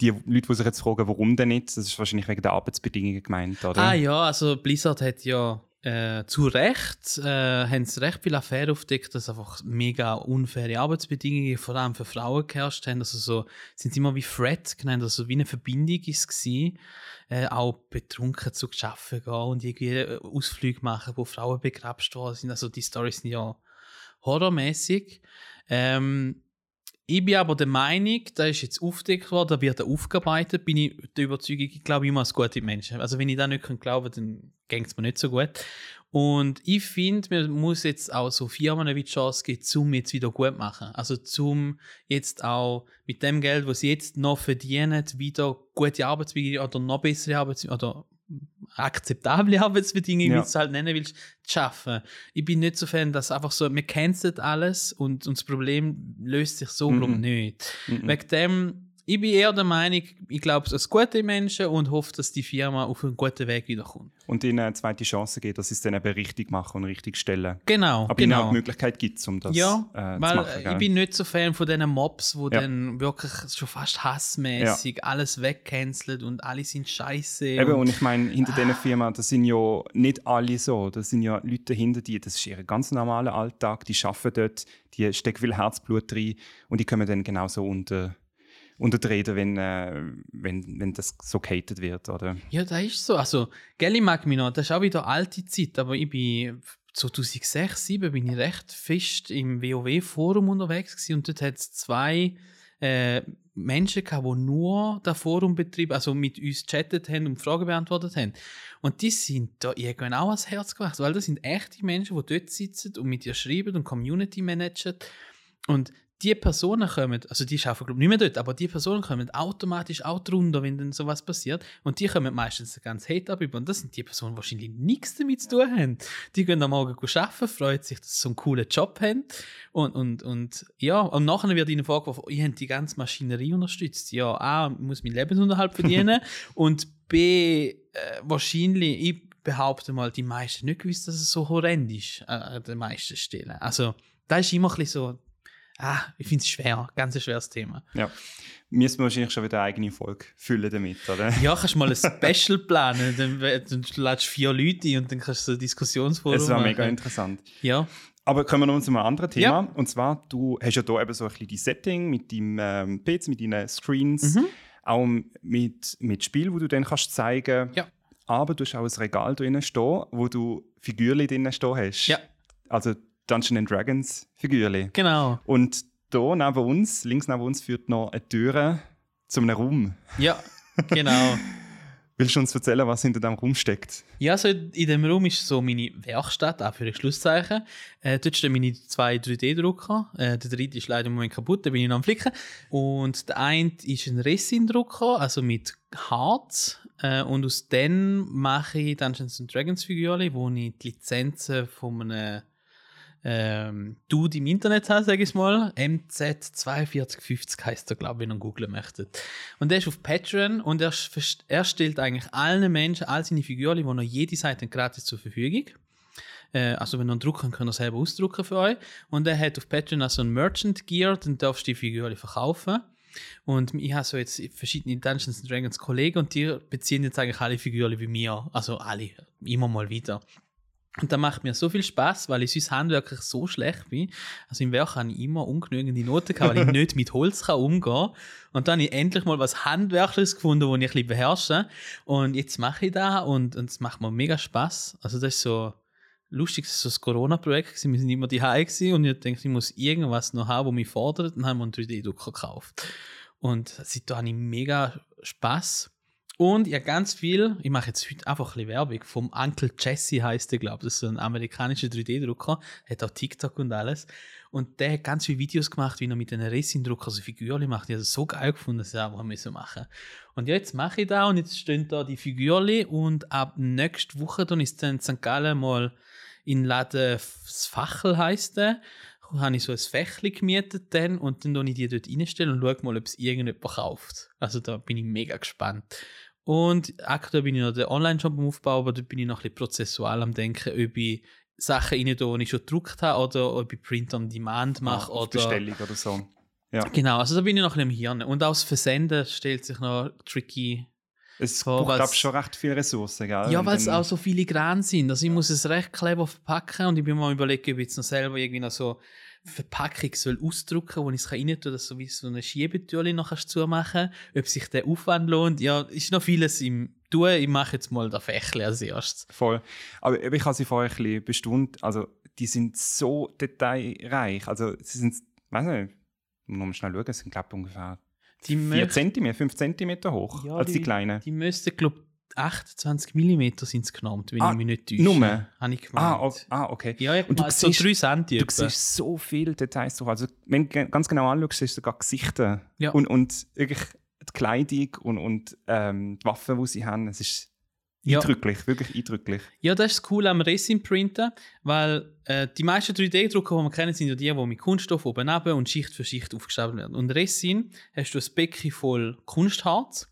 die Leute, die sich jetzt fragen, warum denn nicht, das ist wahrscheinlich wegen der Arbeitsbedingungen gemeint, oder? Ah ja, also Blizzard hat ja äh, zu Recht, äh, haben sie recht viele Affären aufgedeckt, dass einfach mega unfaire Arbeitsbedingungen vor allem für Frauen geherrscht haben. Also so, sind sie immer wie Fred genannt, also wie eine Verbindung ist es. Äh, auch betrunken zu arbeiten gehen und irgendwie äh, Ausflüge machen, wo Frauen begrapscht worden sind. Also die Storys sind ja horrormäßig. Ähm, ich bin aber der Meinung, da ist jetzt aufgedeckt worden, da wird er aufgearbeitet, bin ich der Überzeugung, ich glaube immer als gute Menschen. Also wenn ich da nicht glauben kann, dann geht es mir nicht so gut. Und ich finde, man muss jetzt auch so Firmen wie Chance geben, zum jetzt wieder gut machen. Also zum jetzt auch mit dem Geld, was sie jetzt noch verdienen, wieder gute Arbeitsbedingungen oder noch bessere Arbeitsbedingungen oder akzeptable [laughs] Arbeitsbedingungen, Ja. wie du es halt nennen willst, zu schaffen. Ich bin nicht so Fan, dass einfach so, wir kennen alles und, und das Problem löst sich so Mhm. nicht. Mhm. Wegen dem, ich bin eher der Meinung, ich glaube es gute Menschen und hoffe, dass die Firma auf einen guten Weg wiederkommt. Und ihnen eine zweite Chance geben, dass sie es dann eben richtig machen und richtig stellen. Genau, Aber ihnen auch genau. die Möglichkeit gibt, um das ja, äh, zu machen. gell? ich bin nicht so Fan von diesen Mobs, wo Ja. dann wirklich schon fast hassmäßig alles wegcancelt und alle sind scheiße. Eben, und, und ich meine, hinter Ah. diesen Firmen, das sind ja nicht alle so. Das sind ja Leute dahinter, die, das ist ihr ganz normaler Alltag, die arbeiten dort, die stecken viel Herzblut rein und die kommen dann genauso unter, unter Räder, wenn, äh, wenn, wenn das so gehatet wird, oder? Ja, das ist so. Also, gell, ich mag mich noch, das ist auch wieder alte Zeit, aber ich bin 2006, 2007 bin ich recht fest im WoW-Forum unterwegs gewesen und dort hat es zwei äh, Menschen gehabt, die nur das Forum betrieben, also mit uns chattet haben und Fragen beantwortet haben. Und die sind da irgendwann auch ans Herz gewachsen, weil das sind echte Menschen, die dort sitzen und mit dir schreiben und Community managen. Und die Personen kommen, also die arbeiten glaube ich nicht mehr dort, aber die Personen kommen automatisch auch drunter, wenn dann sowas passiert. Und die kommen meistens ganz Hate ab über. Und das sind die Personen, die wahrscheinlich nichts damit zu tun haben. Die gehen am Morgen arbeiten, freuen sich, dass sie so einen coolen Job haben. Und, und, und ja, und nachher wird ihnen vorgeworfen, oh, ihr habt die ganze Maschinerie unterstützt. Ja, A, ich muss meinen Lebensunterhalt verdienen [laughs] und B, äh, wahrscheinlich, ich behaupte mal, die meisten nicht gewusst, dass es so horrend ist äh, an den meisten Stellen. Also, da ist immer ein bisschen so, ah, ich finde es schwer, ganz ein schweres Thema. Ja. Müssen wir wahrscheinlich schon wieder eine eigene Folge füllen damit, oder? [laughs] Ja, kannst du mal ein Special planen, dann, dann lädst du vier Leute ein und dann kannst du so ein Diskussionsforum Das war mega interessant. Ja, Aber kommen wir noch zu einem anderen Thema. Ja. Und zwar, du hast ja hier eben so ein bisschen die Setting mit deinem ähm, PC, mit deinen Screens, Mhm. auch mit, mit Spiel, wo du dann kannst zeigen. Ja. Aber du hast auch ein Regal drinnen stehen, wo du Figürchen drinnen stehen hast. Ja. Also Dungeons Dragons Figürchen. genau. Und hier neben uns, links neben uns, führt noch eine Tür zum einem Raum. Ja, genau. [laughs] Willst du uns erzählen, was hinter diesem Raum steckt? Ja, also in dem Raum ist so meine Werkstatt, auch für ein Schlusszeichen. Äh, dort stehen meine zwei 3D-Drucker. Äh, der dritte ist leider im Moment kaputt, da bin ich noch am Flicken. Und der eine ist ein Resin-Drucker, also mit Harz. Äh, und aus dem mache ich Dungeons Dragons Figürchen, wo ich die Lizenzen von einem ähm, Dude im Internet habe, sage ich mal. MZ4250 heißt er, glaube ich, wenn ihr googlen möchtet. Und der ist auf Patreon und er, er stellt eigentlich allen Menschen all seine Figuren, die noch jede Seite gratis zur Verfügung. Äh, also wenn ihr einen Druck habt, könnt ihr selber ausdrucken für euch. Und er hat auf Patreon also ein Merchant Gear, dann darfst du die Figuren verkaufen. Und ich habe so jetzt verschiedene Dungeons Dragons Kollegen und die beziehen jetzt eigentlich alle Figuren wie mir. Also alle, immer mal wieder. Und das macht mir so viel Spaß, weil ich sonst handwerklich so schlecht bin. Also im Werk habe ich immer ungenügende Noten gehabt, weil ich [laughs] nicht mit Holz kann umgehen Und dann habe ich endlich mal was Handwerkliches gefunden, das ich ein bisschen beherrsche. Und jetzt mache ich das und, und es macht mir mega Spaß. Also das ist so lustig, das ist so das Corona-Projekt. Wir sind immer die gewesen und ich denke, ich muss irgendwas noch haben, das mich fordert. Dann haben wir einen 3D-Drucker gekauft. Und seitdem habe ich mega Spaß. Und ja, ganz viel, ich mache jetzt heute einfach ein bisschen Werbung, vom Uncle Jesse heißt der, glaube ich, das ist so ein amerikanischer 3D-Drucker, hat auch TikTok und alles. Und der hat ganz viele Videos gemacht, wie er mit einem Resin-Drucker so Figürchen macht. Ich habe das so geil gefunden, dass ich auch müssen machen Und ja, jetzt mache ich da und jetzt stehen da die Figürchen und ab nächste Woche dann ist dann in St. Gallen mal in Laden das Fachel heisst der habe ich so ein Fächli gemietet dann und dann ich die dort reinstellen und schaue mal, ob es irgendjemand kauft. Also da bin ich mega gespannt. Und aktuell bin ich noch den Online-Shop am Aufbau, aber da bin ich noch ein bisschen prozessual am Denken, ob ich Sachen rein die ich schon gedruckt habe oder ob ich Print on Demand mache. Ah, oder Bestellung oder so. Ja. Genau, also da bin ich noch ein bisschen im Hirn. Und auch das Versenden stellt sich noch tricky es braucht aber schon recht viele Ressourcen, gell? Ja, weil es auch so filigran sind. Also ich muss es recht clever verpacken und ich bin mal überlegen, ob ich jetzt noch selber irgendwie noch so Verpackung soll ausdrucken, wo ich es rein tun dass so wie so eine Schiebetürli noch zumachen ob sich der Aufwand lohnt. Ja, ist noch vieles im Tun. Ich mache jetzt mal das Fächle als erstes. Voll. Aber ich habe sie vorher ein bisschen bestaunt. Also, die sind so detailreich. Also, sie sind, weiß nicht, muss man schnell schauen, es sind, glaube ich, ungefähr die 4 cm, 5 cm hoch ja, als die, die kleinen. Die müssten, glaube 28 mm sind es genommen, wenn ah, ich mich nicht täusche. Nummer? Habe ich gemeint. Ah, oh, ah, okay. Ja, ich und du siehst, so 3 cm. Du siehst so viele Details drauf. Also, wenn du ganz genau anschaust, siehst du sogar Gesichter. Ja. Und, und wirklich die Kleidung und, und ähm, die Waffen, die sie haben. Es ist ja. eindrücklich, wirklich eindrücklich. Ja, das ist cool am Resin-Printen, weil äh, die meisten 3D-Drucker, die wir kennen, sind ja die, die mit Kunststoff oben und Schicht für Schicht aufgeschrieben werden. Und Resin hast du ein Becken voll Kunstharz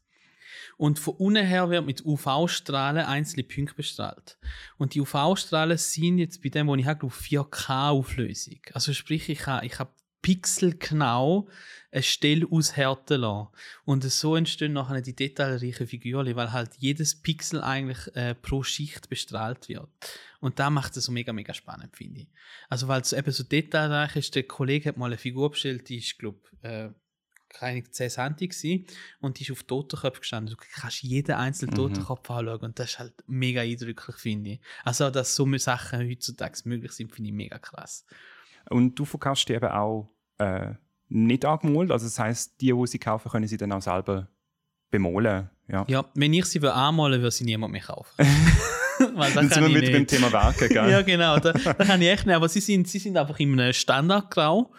und von unten her wird mit UV-Strahlen einzelne Punkte bestrahlt. Und die UV-Strahlen sind jetzt bei dem, was ich habe, 4K-Auflösung. Also sprich, ich habe ich hab pixelgenau eine Stelle aushärten lassen. Und so entstehen nachher die detailreichen Figuren, weil halt jedes Pixel eigentlich äh, pro Schicht bestrahlt wird. Und da macht es so mega, mega spannend, finde ich. Also weil es eben so detailreich ist, der Kollege hat mal eine Figur bestellt, die ist, glaube äh, keine 10 cm und die ist auf Totenkopf gestanden. Du kannst jeden einzelnen mhm. Totenkopf anschauen und das ist halt mega eindrücklich, finde ich. Also, dass so Sachen heutzutage möglich sind, finde ich mega krass. Und du verkaufst die eben auch äh, nicht angemalt, also das heisst, die, die sie kaufen, können sie dann auch selber bemalen. Ja, ja wenn ich sie anmalen würde, sie niemand mehr kaufen. [laughs] Weil dann sind wir mit dem Thema Werke, gell? ja, genau, da, da kann ich echt nicht, aber sie sind, sie sind einfach in einem Standardgrau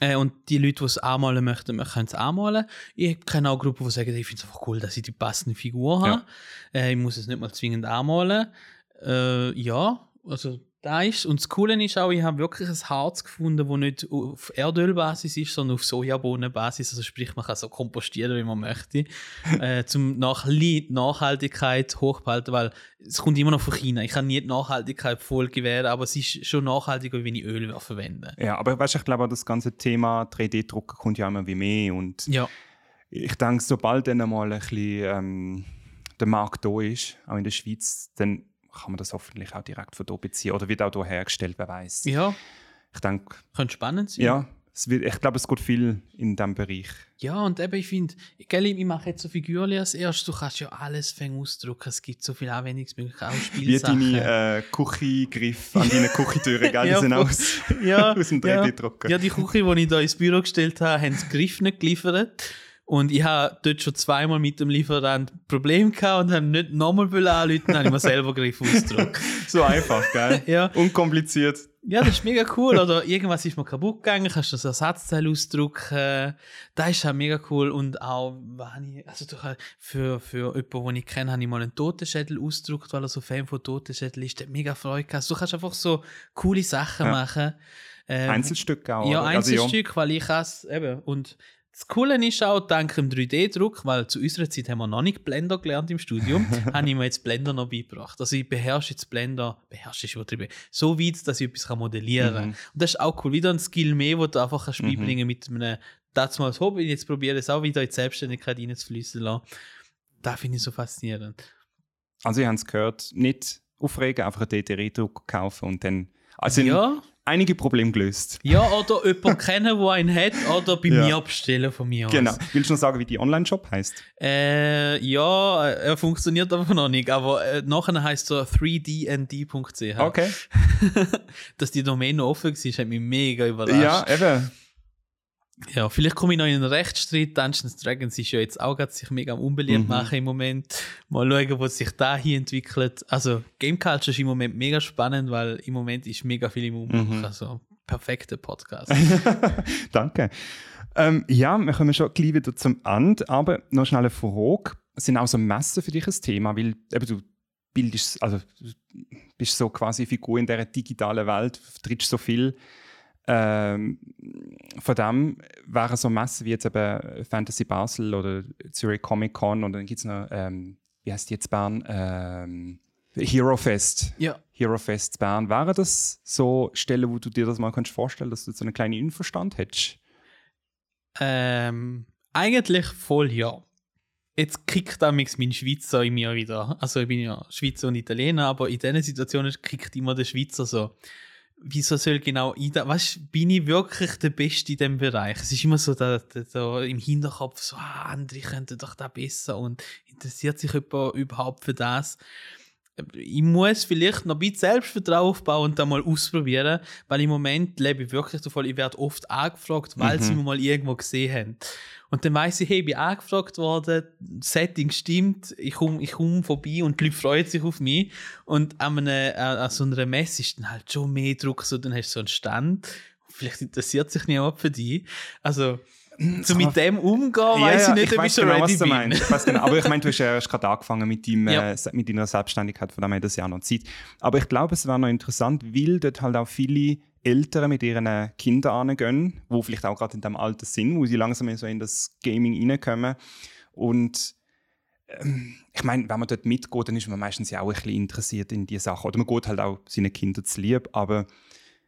äh, und die Leute, die es anmalen möchten, können es anmalen. Ich kenne auch Gruppen, die sagen, ich finde es einfach cool, dass ich die passende Figur habe. Ja. Äh, ich muss es nicht mal zwingend anmalen. Äh, ja, also da ist. Und das Coole ist auch, ich habe wirklich ein Harz gefunden, das nicht auf Erdölbasis ist, sondern auf Sojabohnenbasis. Also sprich, man kann so kompostieren, wie man möchte, [laughs] äh, zum nach Nachhaltigkeit hochbehalten, weil es kommt immer noch von China. Ich kann nie die Nachhaltigkeit voll gewähren, aber es ist schon nachhaltiger, wenn ich Öl verwende. Ja, aber weißt, ich glaube, das ganze Thema 3D-Drucken kommt ja immer wie mehr und ja. ich denke, sobald dann einmal ein bisschen ähm, der Markt da ist, auch in der Schweiz, dann kann man das hoffentlich auch direkt von hier beziehen oder wird auch hier hergestellt, wer weiß. Ja. Ich denke. Könnte spannend sein. Ja. Wird, ich glaube, es geht viel in diesem Bereich. Ja, und eben, ich finde, ich mache jetzt so Figürchen als erstes. Du kannst ja alles ausdrucken. Es gibt so viele Anwendungsmöglichkeiten, auch Spielsachen. [laughs] Wie deine äh, Küchengriffe an deinen [laughs] Küchentüren, gell? Die ja, sind aus, ja, [laughs] aus dem 3D-Drucker. Ja. ja, die Küche, die ich da ins Büro gestellt habe, haben das Griff nicht geliefert. Und ich habe dort schon zweimal mit dem Lieferant Problem gehabt und habe nicht nochmal anrufen, dann habe ich mir selber Griff ausgedruckt. [laughs] so einfach, gell? [laughs] Ja. Unkompliziert. Ja, das ist mega cool. Oder irgendwas ist mir kaputt gegangen, kannst du das Ersatzteil ausdrucken. Das ist auch mega cool. Und auch, wenn ich, also für, für jemanden, den ich kenne, habe ich mal einen Totenschädel ausgedruckt, weil er so Fan von Totenschädel ist. Der hat mega Freude gehabt. Also, du kannst einfach so coole Sachen Ja. machen. Ähm, Einzelstücke auch. ja, oder? Also, Einzelstück, weil ich es eben. Und das Coole ist auch, dank dem 3D-Druck, weil zu unserer Zeit haben wir noch nicht Blender gelernt im Studium, [laughs] habe ich mir jetzt Blender noch beigebracht. Also ich beherrsche jetzt Blender, beherrsche ist übertrieben, so weit, dass ich etwas modellieren kann. Mhm. Und das ist auch cool. Wieder ein Skill mehr, wo du einfach kannst Mhm. beibringen mit einem, das mal als Hobby, jetzt probiere ich es auch wieder in die Selbstständigkeit reinzufließen lassen. Das finde ich so faszinierend. Also, ihr habt es gehört, nicht aufregen, einfach einen DTR-Druck kaufen und dann. Also, ja, einige Probleme gelöst. ja, oder jemanden [laughs] kennen, der einen hat, oder bei Ja. mir bestellen von mir aus. Genau. Willst du noch sagen, wie die Online-Shop heißt? Äh, ja, er funktioniert aber noch nicht. Aber äh, nachher heißt er 3dnd.ch. Okay. [laughs] Dass die Domain noch offen war, hat mich mega überrascht. Ja, eben. Ja, vielleicht komme ich noch in einen Rechtsstreit. Dungeons Dragons ist ja jetzt auch gerade sich mega unbeliebt Mhm. machen im Moment. Mal schauen, wo sich da hier entwickelt. Also, Game Culture ist im Moment mega spannend, weil im Moment ist mega viel im Umbruch. Mhm. Also, perfekter Podcast. [laughs] Danke. Ähm, ja, wir kommen schon gleich wieder zum Ende, aber noch schnell eine Frage. Sind auch so Messen für dich ein Thema? Weil eben, du bildest, also du bist so quasi Figur in dieser digitalen Welt, vertrittst so viel. Ähm, von dem wären so Messen wie jetzt eben Fantasy Basel oder Zurich Comic Con und dann gibt es noch, ähm, wie heißt die jetzt Bern? Ähm, Hero Fest. ja. Hero Fest Bern. Wären das so Stellen, wo du dir das mal kannst vorstellen dass du so einen kleinen Info-Stand hättest? Ähm, eigentlich voll ja. Jetzt kickt damals mein Schweizer in mir wieder. Also ich bin ja Schweizer und Italiener, aber in diesen Situationen kickt immer der Schweizer so. Wieso soll genau ich da, weißt, bin ich wirklich der Beste in diesem Bereich? Es ist immer so da, da, da im Hinterkopf so, ah, andere könnten doch da besser und interessiert sich jemand überhaupt für das? Ich muss vielleicht noch ein bisschen Selbstvertrauen aufbauen und da mal ausprobieren, weil im Moment lebe ich wirklich davon, ich werde oft angefragt, weil Mhm. sie mich mal irgendwo gesehen haben. Und dann weiss ich, hey, ich bin angefragt worden, das Setting stimmt, ich komme ich komm vorbei und die Leute freuen sich auf mich. Und an, einem, äh, an so einer Messe ist dann halt schon mehr Druck, so, dann hast du so einen Stand. Vielleicht interessiert sich niemand für dich. Also, so mit dem umgehen, weiß ich nicht, ob ich schon genau, ready was du bin. meinst. Ich genau. Aber ich meine, du hast ja erst gerade angefangen mit, deinem, Ja. äh, mit deiner Selbstständigkeit, von dem her das ja noch Zeit. Aber ich glaube, es wäre noch interessant, weil dort halt auch viele Eltern mit ihren Kindern angehen, die vielleicht auch gerade in dem Alter sind, wo sie langsam so in das Gaming reinkommen. Und ähm, ich meine, wenn man dort mitgeht, dann ist man meistens ja auch ein bisschen interessiert in diese Sachen. Oder man geht halt auch seinen Kindern zu lieb. Aber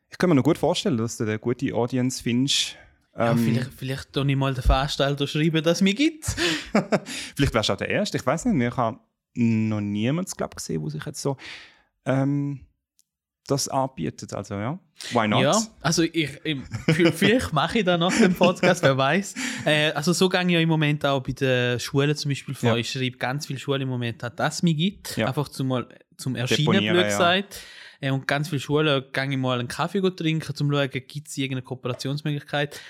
ich kann mir noch gut vorstellen, dass du eine gute Audience findest. Ja, Ähm, vielleicht, vielleicht tue ich mal den Veranstalter schreiben, dass es mich gibt. [laughs] Vielleicht wärst du auch der Erste. Ich weiß nicht, ich habe noch niemanden glaub, gesehen, der sich jetzt so ähm, das anbietet. Also ja, why not? Ja, also ich, ich, vielleicht mache ich da nach dem Podcast, wer weiß. Äh, also so gehe ich ja im Moment auch bei den Schulen zum Beispiel vor. Ja. Ich schreibe ganz viele Schulen im Moment, dass es mich gibt. Ja. Einfach zum, zum Erscheinen, blöd ja. gesagt. Äh, und ganz viele Schulen gehe ich mal einen Kaffee trinken, um zu schauen, gibt es irgendeine Kooperationsmöglichkeit.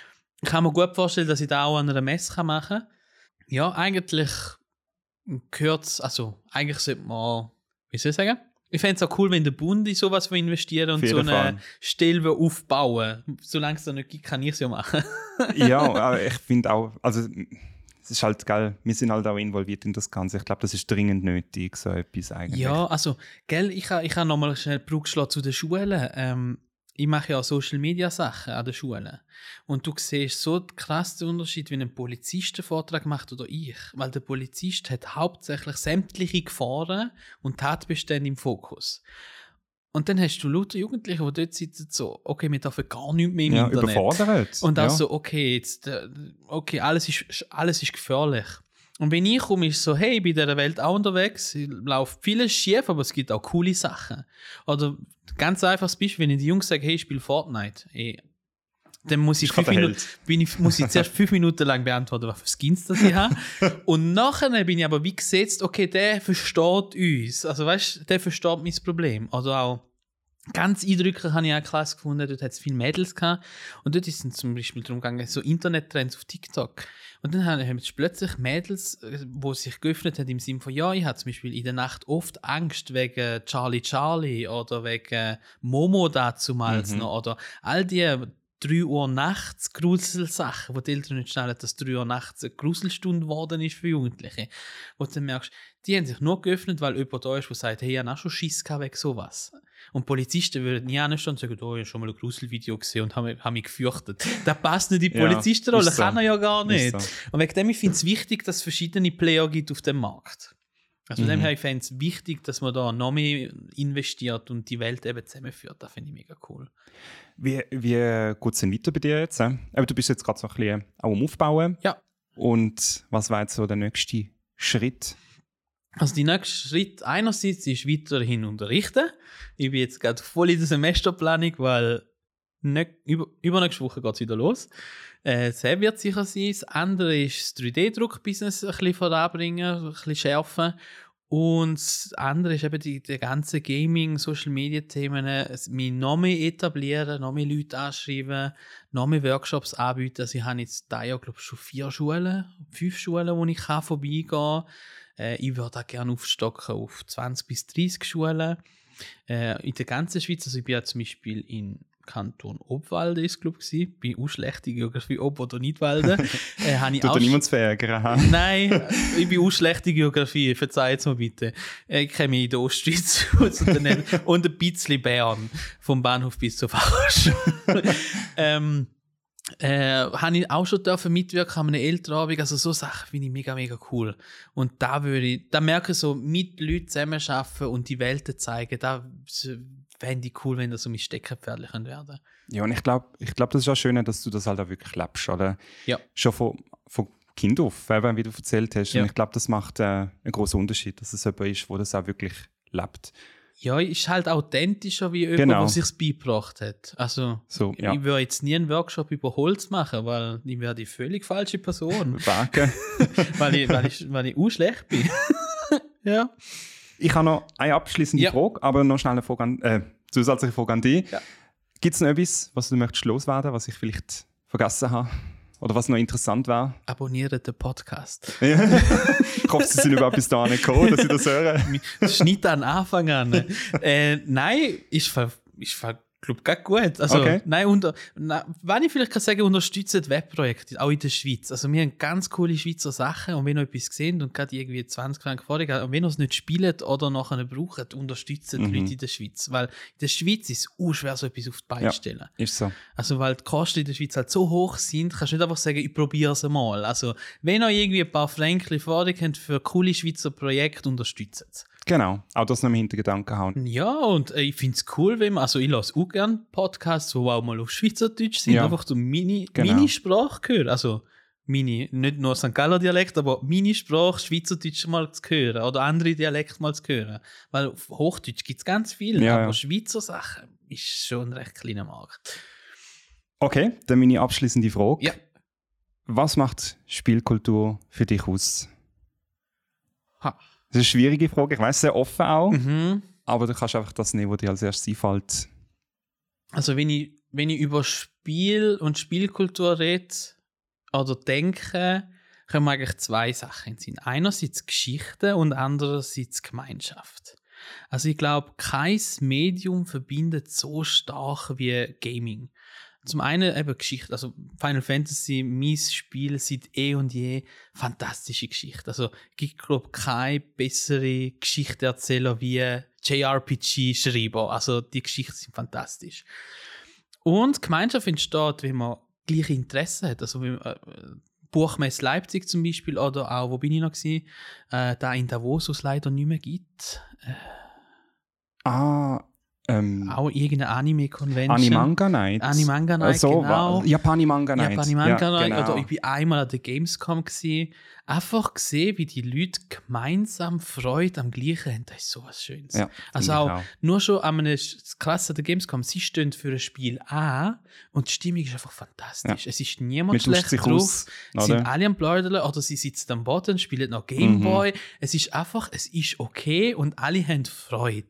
Ich kann mir gut vorstellen, dass ich da auch an einer Messe kann machen kann. Ja, eigentlich gehört es, also eigentlich sollte man, wie soll ich sagen? Ich fände es auch cool, wenn der Bund in sowas will investieren und so eine Fall. Stelle aufbauen Solange es da nicht gibt, kann ich es ja machen. [laughs] ja, aber ich finde auch, also es ist halt geil, wir sind halt auch involviert in das Ganze. Ich glaube, das ist dringend nötig, so etwas eigentlich. ja, also, gell, ich habe ich ha nochmal schnell Brücke geschlagen zu den Schulen. Ähm, ich mache ja auch Social Media Sachen an den Schulen. Und du siehst so krass den Unterschied, wenn ein Polizist einen Vortrag macht oder ich. Weil der Polizist hat hauptsächlich sämtliche Gefahren und Tatbestände im Fokus. Und dann hast du lauter Jugendliche, die dort sitzen, so, okay, wir dürfen gar nichts mehr im ja Internet. überfordert. Und auch ja. so, okay, jetzt, äh, okay, alles ist, alles ist gefährlich. Und wenn ich komme, ist so, hey, ich bin in dieser Welt auch unterwegs, laufe vieles schief, aber es gibt auch coole Sachen. Oder ganz einfaches Beispiel, wenn ich den Jungs sage, hey, ich spiele Fortnite, ey, dann muss ich, fünf Minuten, bin ich, muss ich [laughs] zuerst fünf Minuten lang beantworten, was für Skins das ich habe. Und nachher bin ich aber wie gesetzt, okay, der versteht uns. Also weißt du, der versteht mein Problem. Oder auch Ganz eindrücklich habe ich auch Klasse gefunden. Dort hat es viele Mädels gehabt. Und dort ist es zum Beispiel darum gegangen, so Internettrends auf TikTok. Und dann haben wir plötzlich Mädels, äh, wo sich geöffnet haben im Sinne von, ja, ich habe zum Beispiel in der Nacht oft Angst wegen Charlie Charlie oder wegen Momo dazumals Mhm. noch. Oder all die 3 Uhr nachts Gruselsachen, wo die Eltern nicht schnell dass 3 Uhr nachts eine Gruselstunde geworden ist für Jugendliche. Wo du dann merkst, die haben sich nur geöffnet, weil jemand da ist, der sagt, hey, ich habe auch schon Schiss wegen sowas. Und Polizisten würden nie anstehen und sagen, oh, ich habe schon mal ein Gruselvideo gesehen und habe hab mich gefürchtet. Das passt nicht in die [laughs] Ja, Polizistenrolle, ist so. kann er ja gar nicht. So. Und wegen dem, ich finde es wichtig, dass es verschiedene Player gibt auf dem Markt. Also von dem Mhm. her, ich fände es wichtig, dass man da noch mehr investiert und die Welt eben zusammenführt. Das finde ich mega cool. Wie, wie geht es denn weiter bei dir jetzt? äh? Aber du bist jetzt gerade so ein bisschen auch am Aufbauen. Ja. Und was war jetzt so der nächste Schritt? Also die nächste Schritt einerseits ist weiterhin unterrichten. Ich bin jetzt gerade voll in der Semesterplanung, weil nicht, über, übernächste Woche geht es wieder los. Äh, das wird sicher sein. Das andere ist das 3D-Druck-Business ein bisschen voranbringen, ein bisschen schärfen. Und das andere ist eben die, die ganzen Gaming, Social-Media-Themen, es- mich noch mehr etablieren, noch mehr Leute anschreiben, noch mehr Workshops anbieten. Also ich habe jetzt da ja, glaube ich, schon vier Schulen, fünf Schulen, wo ich kann vorbeigehen kann. Äh, ich würde auch gerne aufstocken auf 20 bis 30 Schulen. Äh, in der ganzen Schweiz, also ich bin ja zum Beispiel in Kanton Obwalden, ist glaube ich, bin auch schlecht in Geografie, Ob- oder Nidwalden. [laughs] äh, habe ich Du auch niemand zu verärgern. [laughs] Nein, ich bin auch schlecht in Geografie, verzeiht mir bitte. Ich kenne mich in der Ostschweiz [laughs] und, ein bisschen Bern, vom Bahnhof bis zur Fachhochschule. ähm, äh, habe ich auch schon dürfen mitwirken an einem Elternabend, also so Sachen finde ich mega, mega cool. Und da würde ich, da merke ich so, mit Leuten zusammenarbeiten und die Welt zeigen, da fände ich cool, wenn das so mein Steckenpferd werden könnte. Ja, und ich glaube, ich glaub, das ist auch schön, dass du das halt auch wirklich lebst, oder? Ja. Schon von, von Kind auf, eben, wie du erzählt hast. Ja. Und ich glaube, das macht äh, einen großen Unterschied, dass es jemand ist, wo das auch wirklich lebt. Ja, ist halt authentischer wie jemand, Genau. der sich beigebracht hat. Also, So, ja. Ich würde jetzt nie einen Workshop über Holz machen, weil ich wäre die völlig falsche Person. Wagen. [laughs] weil, ich, weil, ich, weil ich auch schlecht bin. [laughs] ja. Ich habe noch eine abschließende Ja. Frage, aber noch schnell eine Frage an, äh, zusätzliche Frage an dich. Ja. Gibt es noch etwas, was du möchtest loswerden, was ich vielleicht vergessen habe? Oder was noch interessant war? Abonniert den Podcast. [laughs] ich hoffe, sie sind überhaupt bis dahin gekommen, dass sie das hören. [laughs] Schnitt an Anfang an. äh, nein, ist, ver, ist ver, glaub, gar gut. Also, Okay. nein, unter, na, wenn ich vielleicht kann sagen, unterstützen Webprojekte, auch in der Schweiz. Also, wir haben ganz coole Schweizer Sachen und wenn ihr etwas seht und gerade irgendwie 20 Franken vorliegen, und wenn ihr es nicht spielt oder nachher braucht, unterstützt die Mhm. Leute in der Schweiz. Weil in der Schweiz ist es auch schwer, so etwas auf die Beine Ja. zu stellen. Ist so. Also, weil die Kosten in der Schweiz halt so hoch sind, kannst du nicht einfach sagen, ich probiere es mal. Also, wenn ihr irgendwie ein paar Fränkli vor euch habt für coole Schweizer Projekte, unterstützt es. Genau. Auch das noch im Hintergedanken haben. Ja, und äh, ich finde es cool, wenn man, also ich lasse auch gerne Podcasts, die auch mal auf Schweizerdeutsch sind, Ja. einfach so meine, Genau. meine Sprache hören. Also, meine, nicht nur St. Galler Dialekt, aber meine Sprache, Schweizerdeutsch mal zu hören oder andere Dialekte mal zu hören. Weil auf Hochdeutsch gibt es ganz viel, Ja, aber ja. Schweizer Sachen ist schon ein recht kleiner Markt. Okay, dann meine abschließende Frage. Ja. Was macht Spielkultur für dich aus? Ha. Das ist eine schwierige Frage. Ich weiß sehr offen auch, Mhm. aber du kannst einfach das nehmen, was dir als erstes einfällt. Also wenn ich, wenn ich über Spiel und Spielkultur rede oder denke, kommen mir eigentlich zwei Sachen in Sinn. Einerseits Geschichte und andererseits Gemeinschaft. Also ich glaube, kein Medium verbindet so stark wie Gaming. Zum einen eben Geschichte, also Final Fantasy, mein Spiel seit eh und je, fantastische Geschichte. Also gibt, glaube keine bessere Geschichte-Erzähler wie JRPG-Schreiber. Also die Geschichten sind fantastisch. Und Gemeinschaft entsteht, wenn man gleiche Interessen hat. Also wenn, äh, Buchmesse Leipzig zum Beispiel oder auch, wo bin ich noch gewesen, äh, da in Davos, wo es leider nicht mehr gibt. Ah, ähm, Auch irgendeine Anime-Convention. Animanga Night. Animanga Night, so, genau. wa- Japani Manga Night. Japani Manga ja, Night. genau. Oder ich bin einmal an der Gamescom gesehen. Einfach gesehen, wie die Leute gemeinsam Freude am Gleichen haben. Das ist so was Schönes. Ja, also ich auch, nur schon an Krasse an der Gamescom, sie stehen für ein Spiel an und die Stimmung ist einfach fantastisch. Es ist niemand Man schlecht sich drauf. aus. Sind alle am Plaudern oder sie sitzen am Boden, spielen noch Gameboy. Mhm. Es ist einfach, es ist okay und alle haben Freude.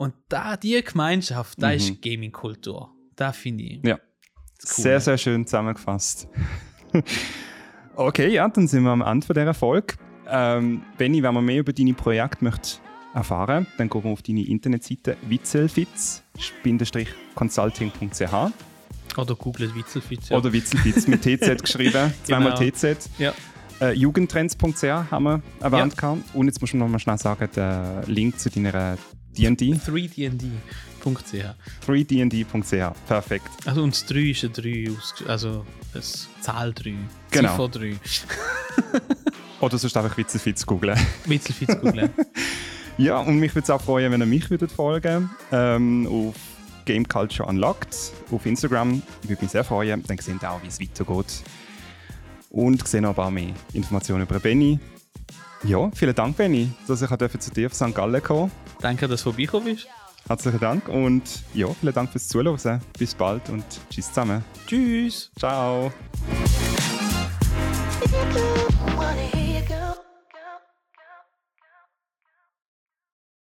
Und da, die Gemeinschaft, da Mhm. ist Gaming-Kultur. Da finde ich. Ja. Cool. Sehr, sehr schön zusammengefasst. [laughs] okay, ja, dann sind wir am Ende von dieser Folge. Ähm, Benni, wenn man mehr über deine Projekte möchte erfahren dann gehen wir auf deine Internetseite witzelfitz-consulting.ch Oder googelt Witzelfitz. oder witzelfitz mit TZ [laughs] geschrieben, zweimal Genau. TZ. Ja. Äh, Jugendtrends.ch haben wir erwähnt. gehabt. Und jetzt musst du noch mal schnell sagen, der Link zu deiner D&D, 3dnd.ch. 3dnd.ch. Perfekt. Also und das 3 ist ein 3, ausgesch- also das Zahl 3. Genau. Ziffer 3. [laughs] Oder sonst einfach Witzelfitz googeln. Witzelfitz googeln. [laughs] Ja, und mich würde es auch freuen, wenn ihr mich würdet folgen ähm, auf Game Culture Unlocked auf Instagram. Ich würde mich sehr freuen. Dann sehen ihr auch, wie es weitergeht. Und sehen aber auch mehr Informationen über Benny. Ja, vielen Dank, Benny, dass ich zu dir auf St. Gallen kommen durfte. Danke, dass du vorbeikommen bist. Herzlichen Dank und ja, vielen Dank fürs Zuhören. Bis bald und tschüss zusammen. Tschüss. Ciao.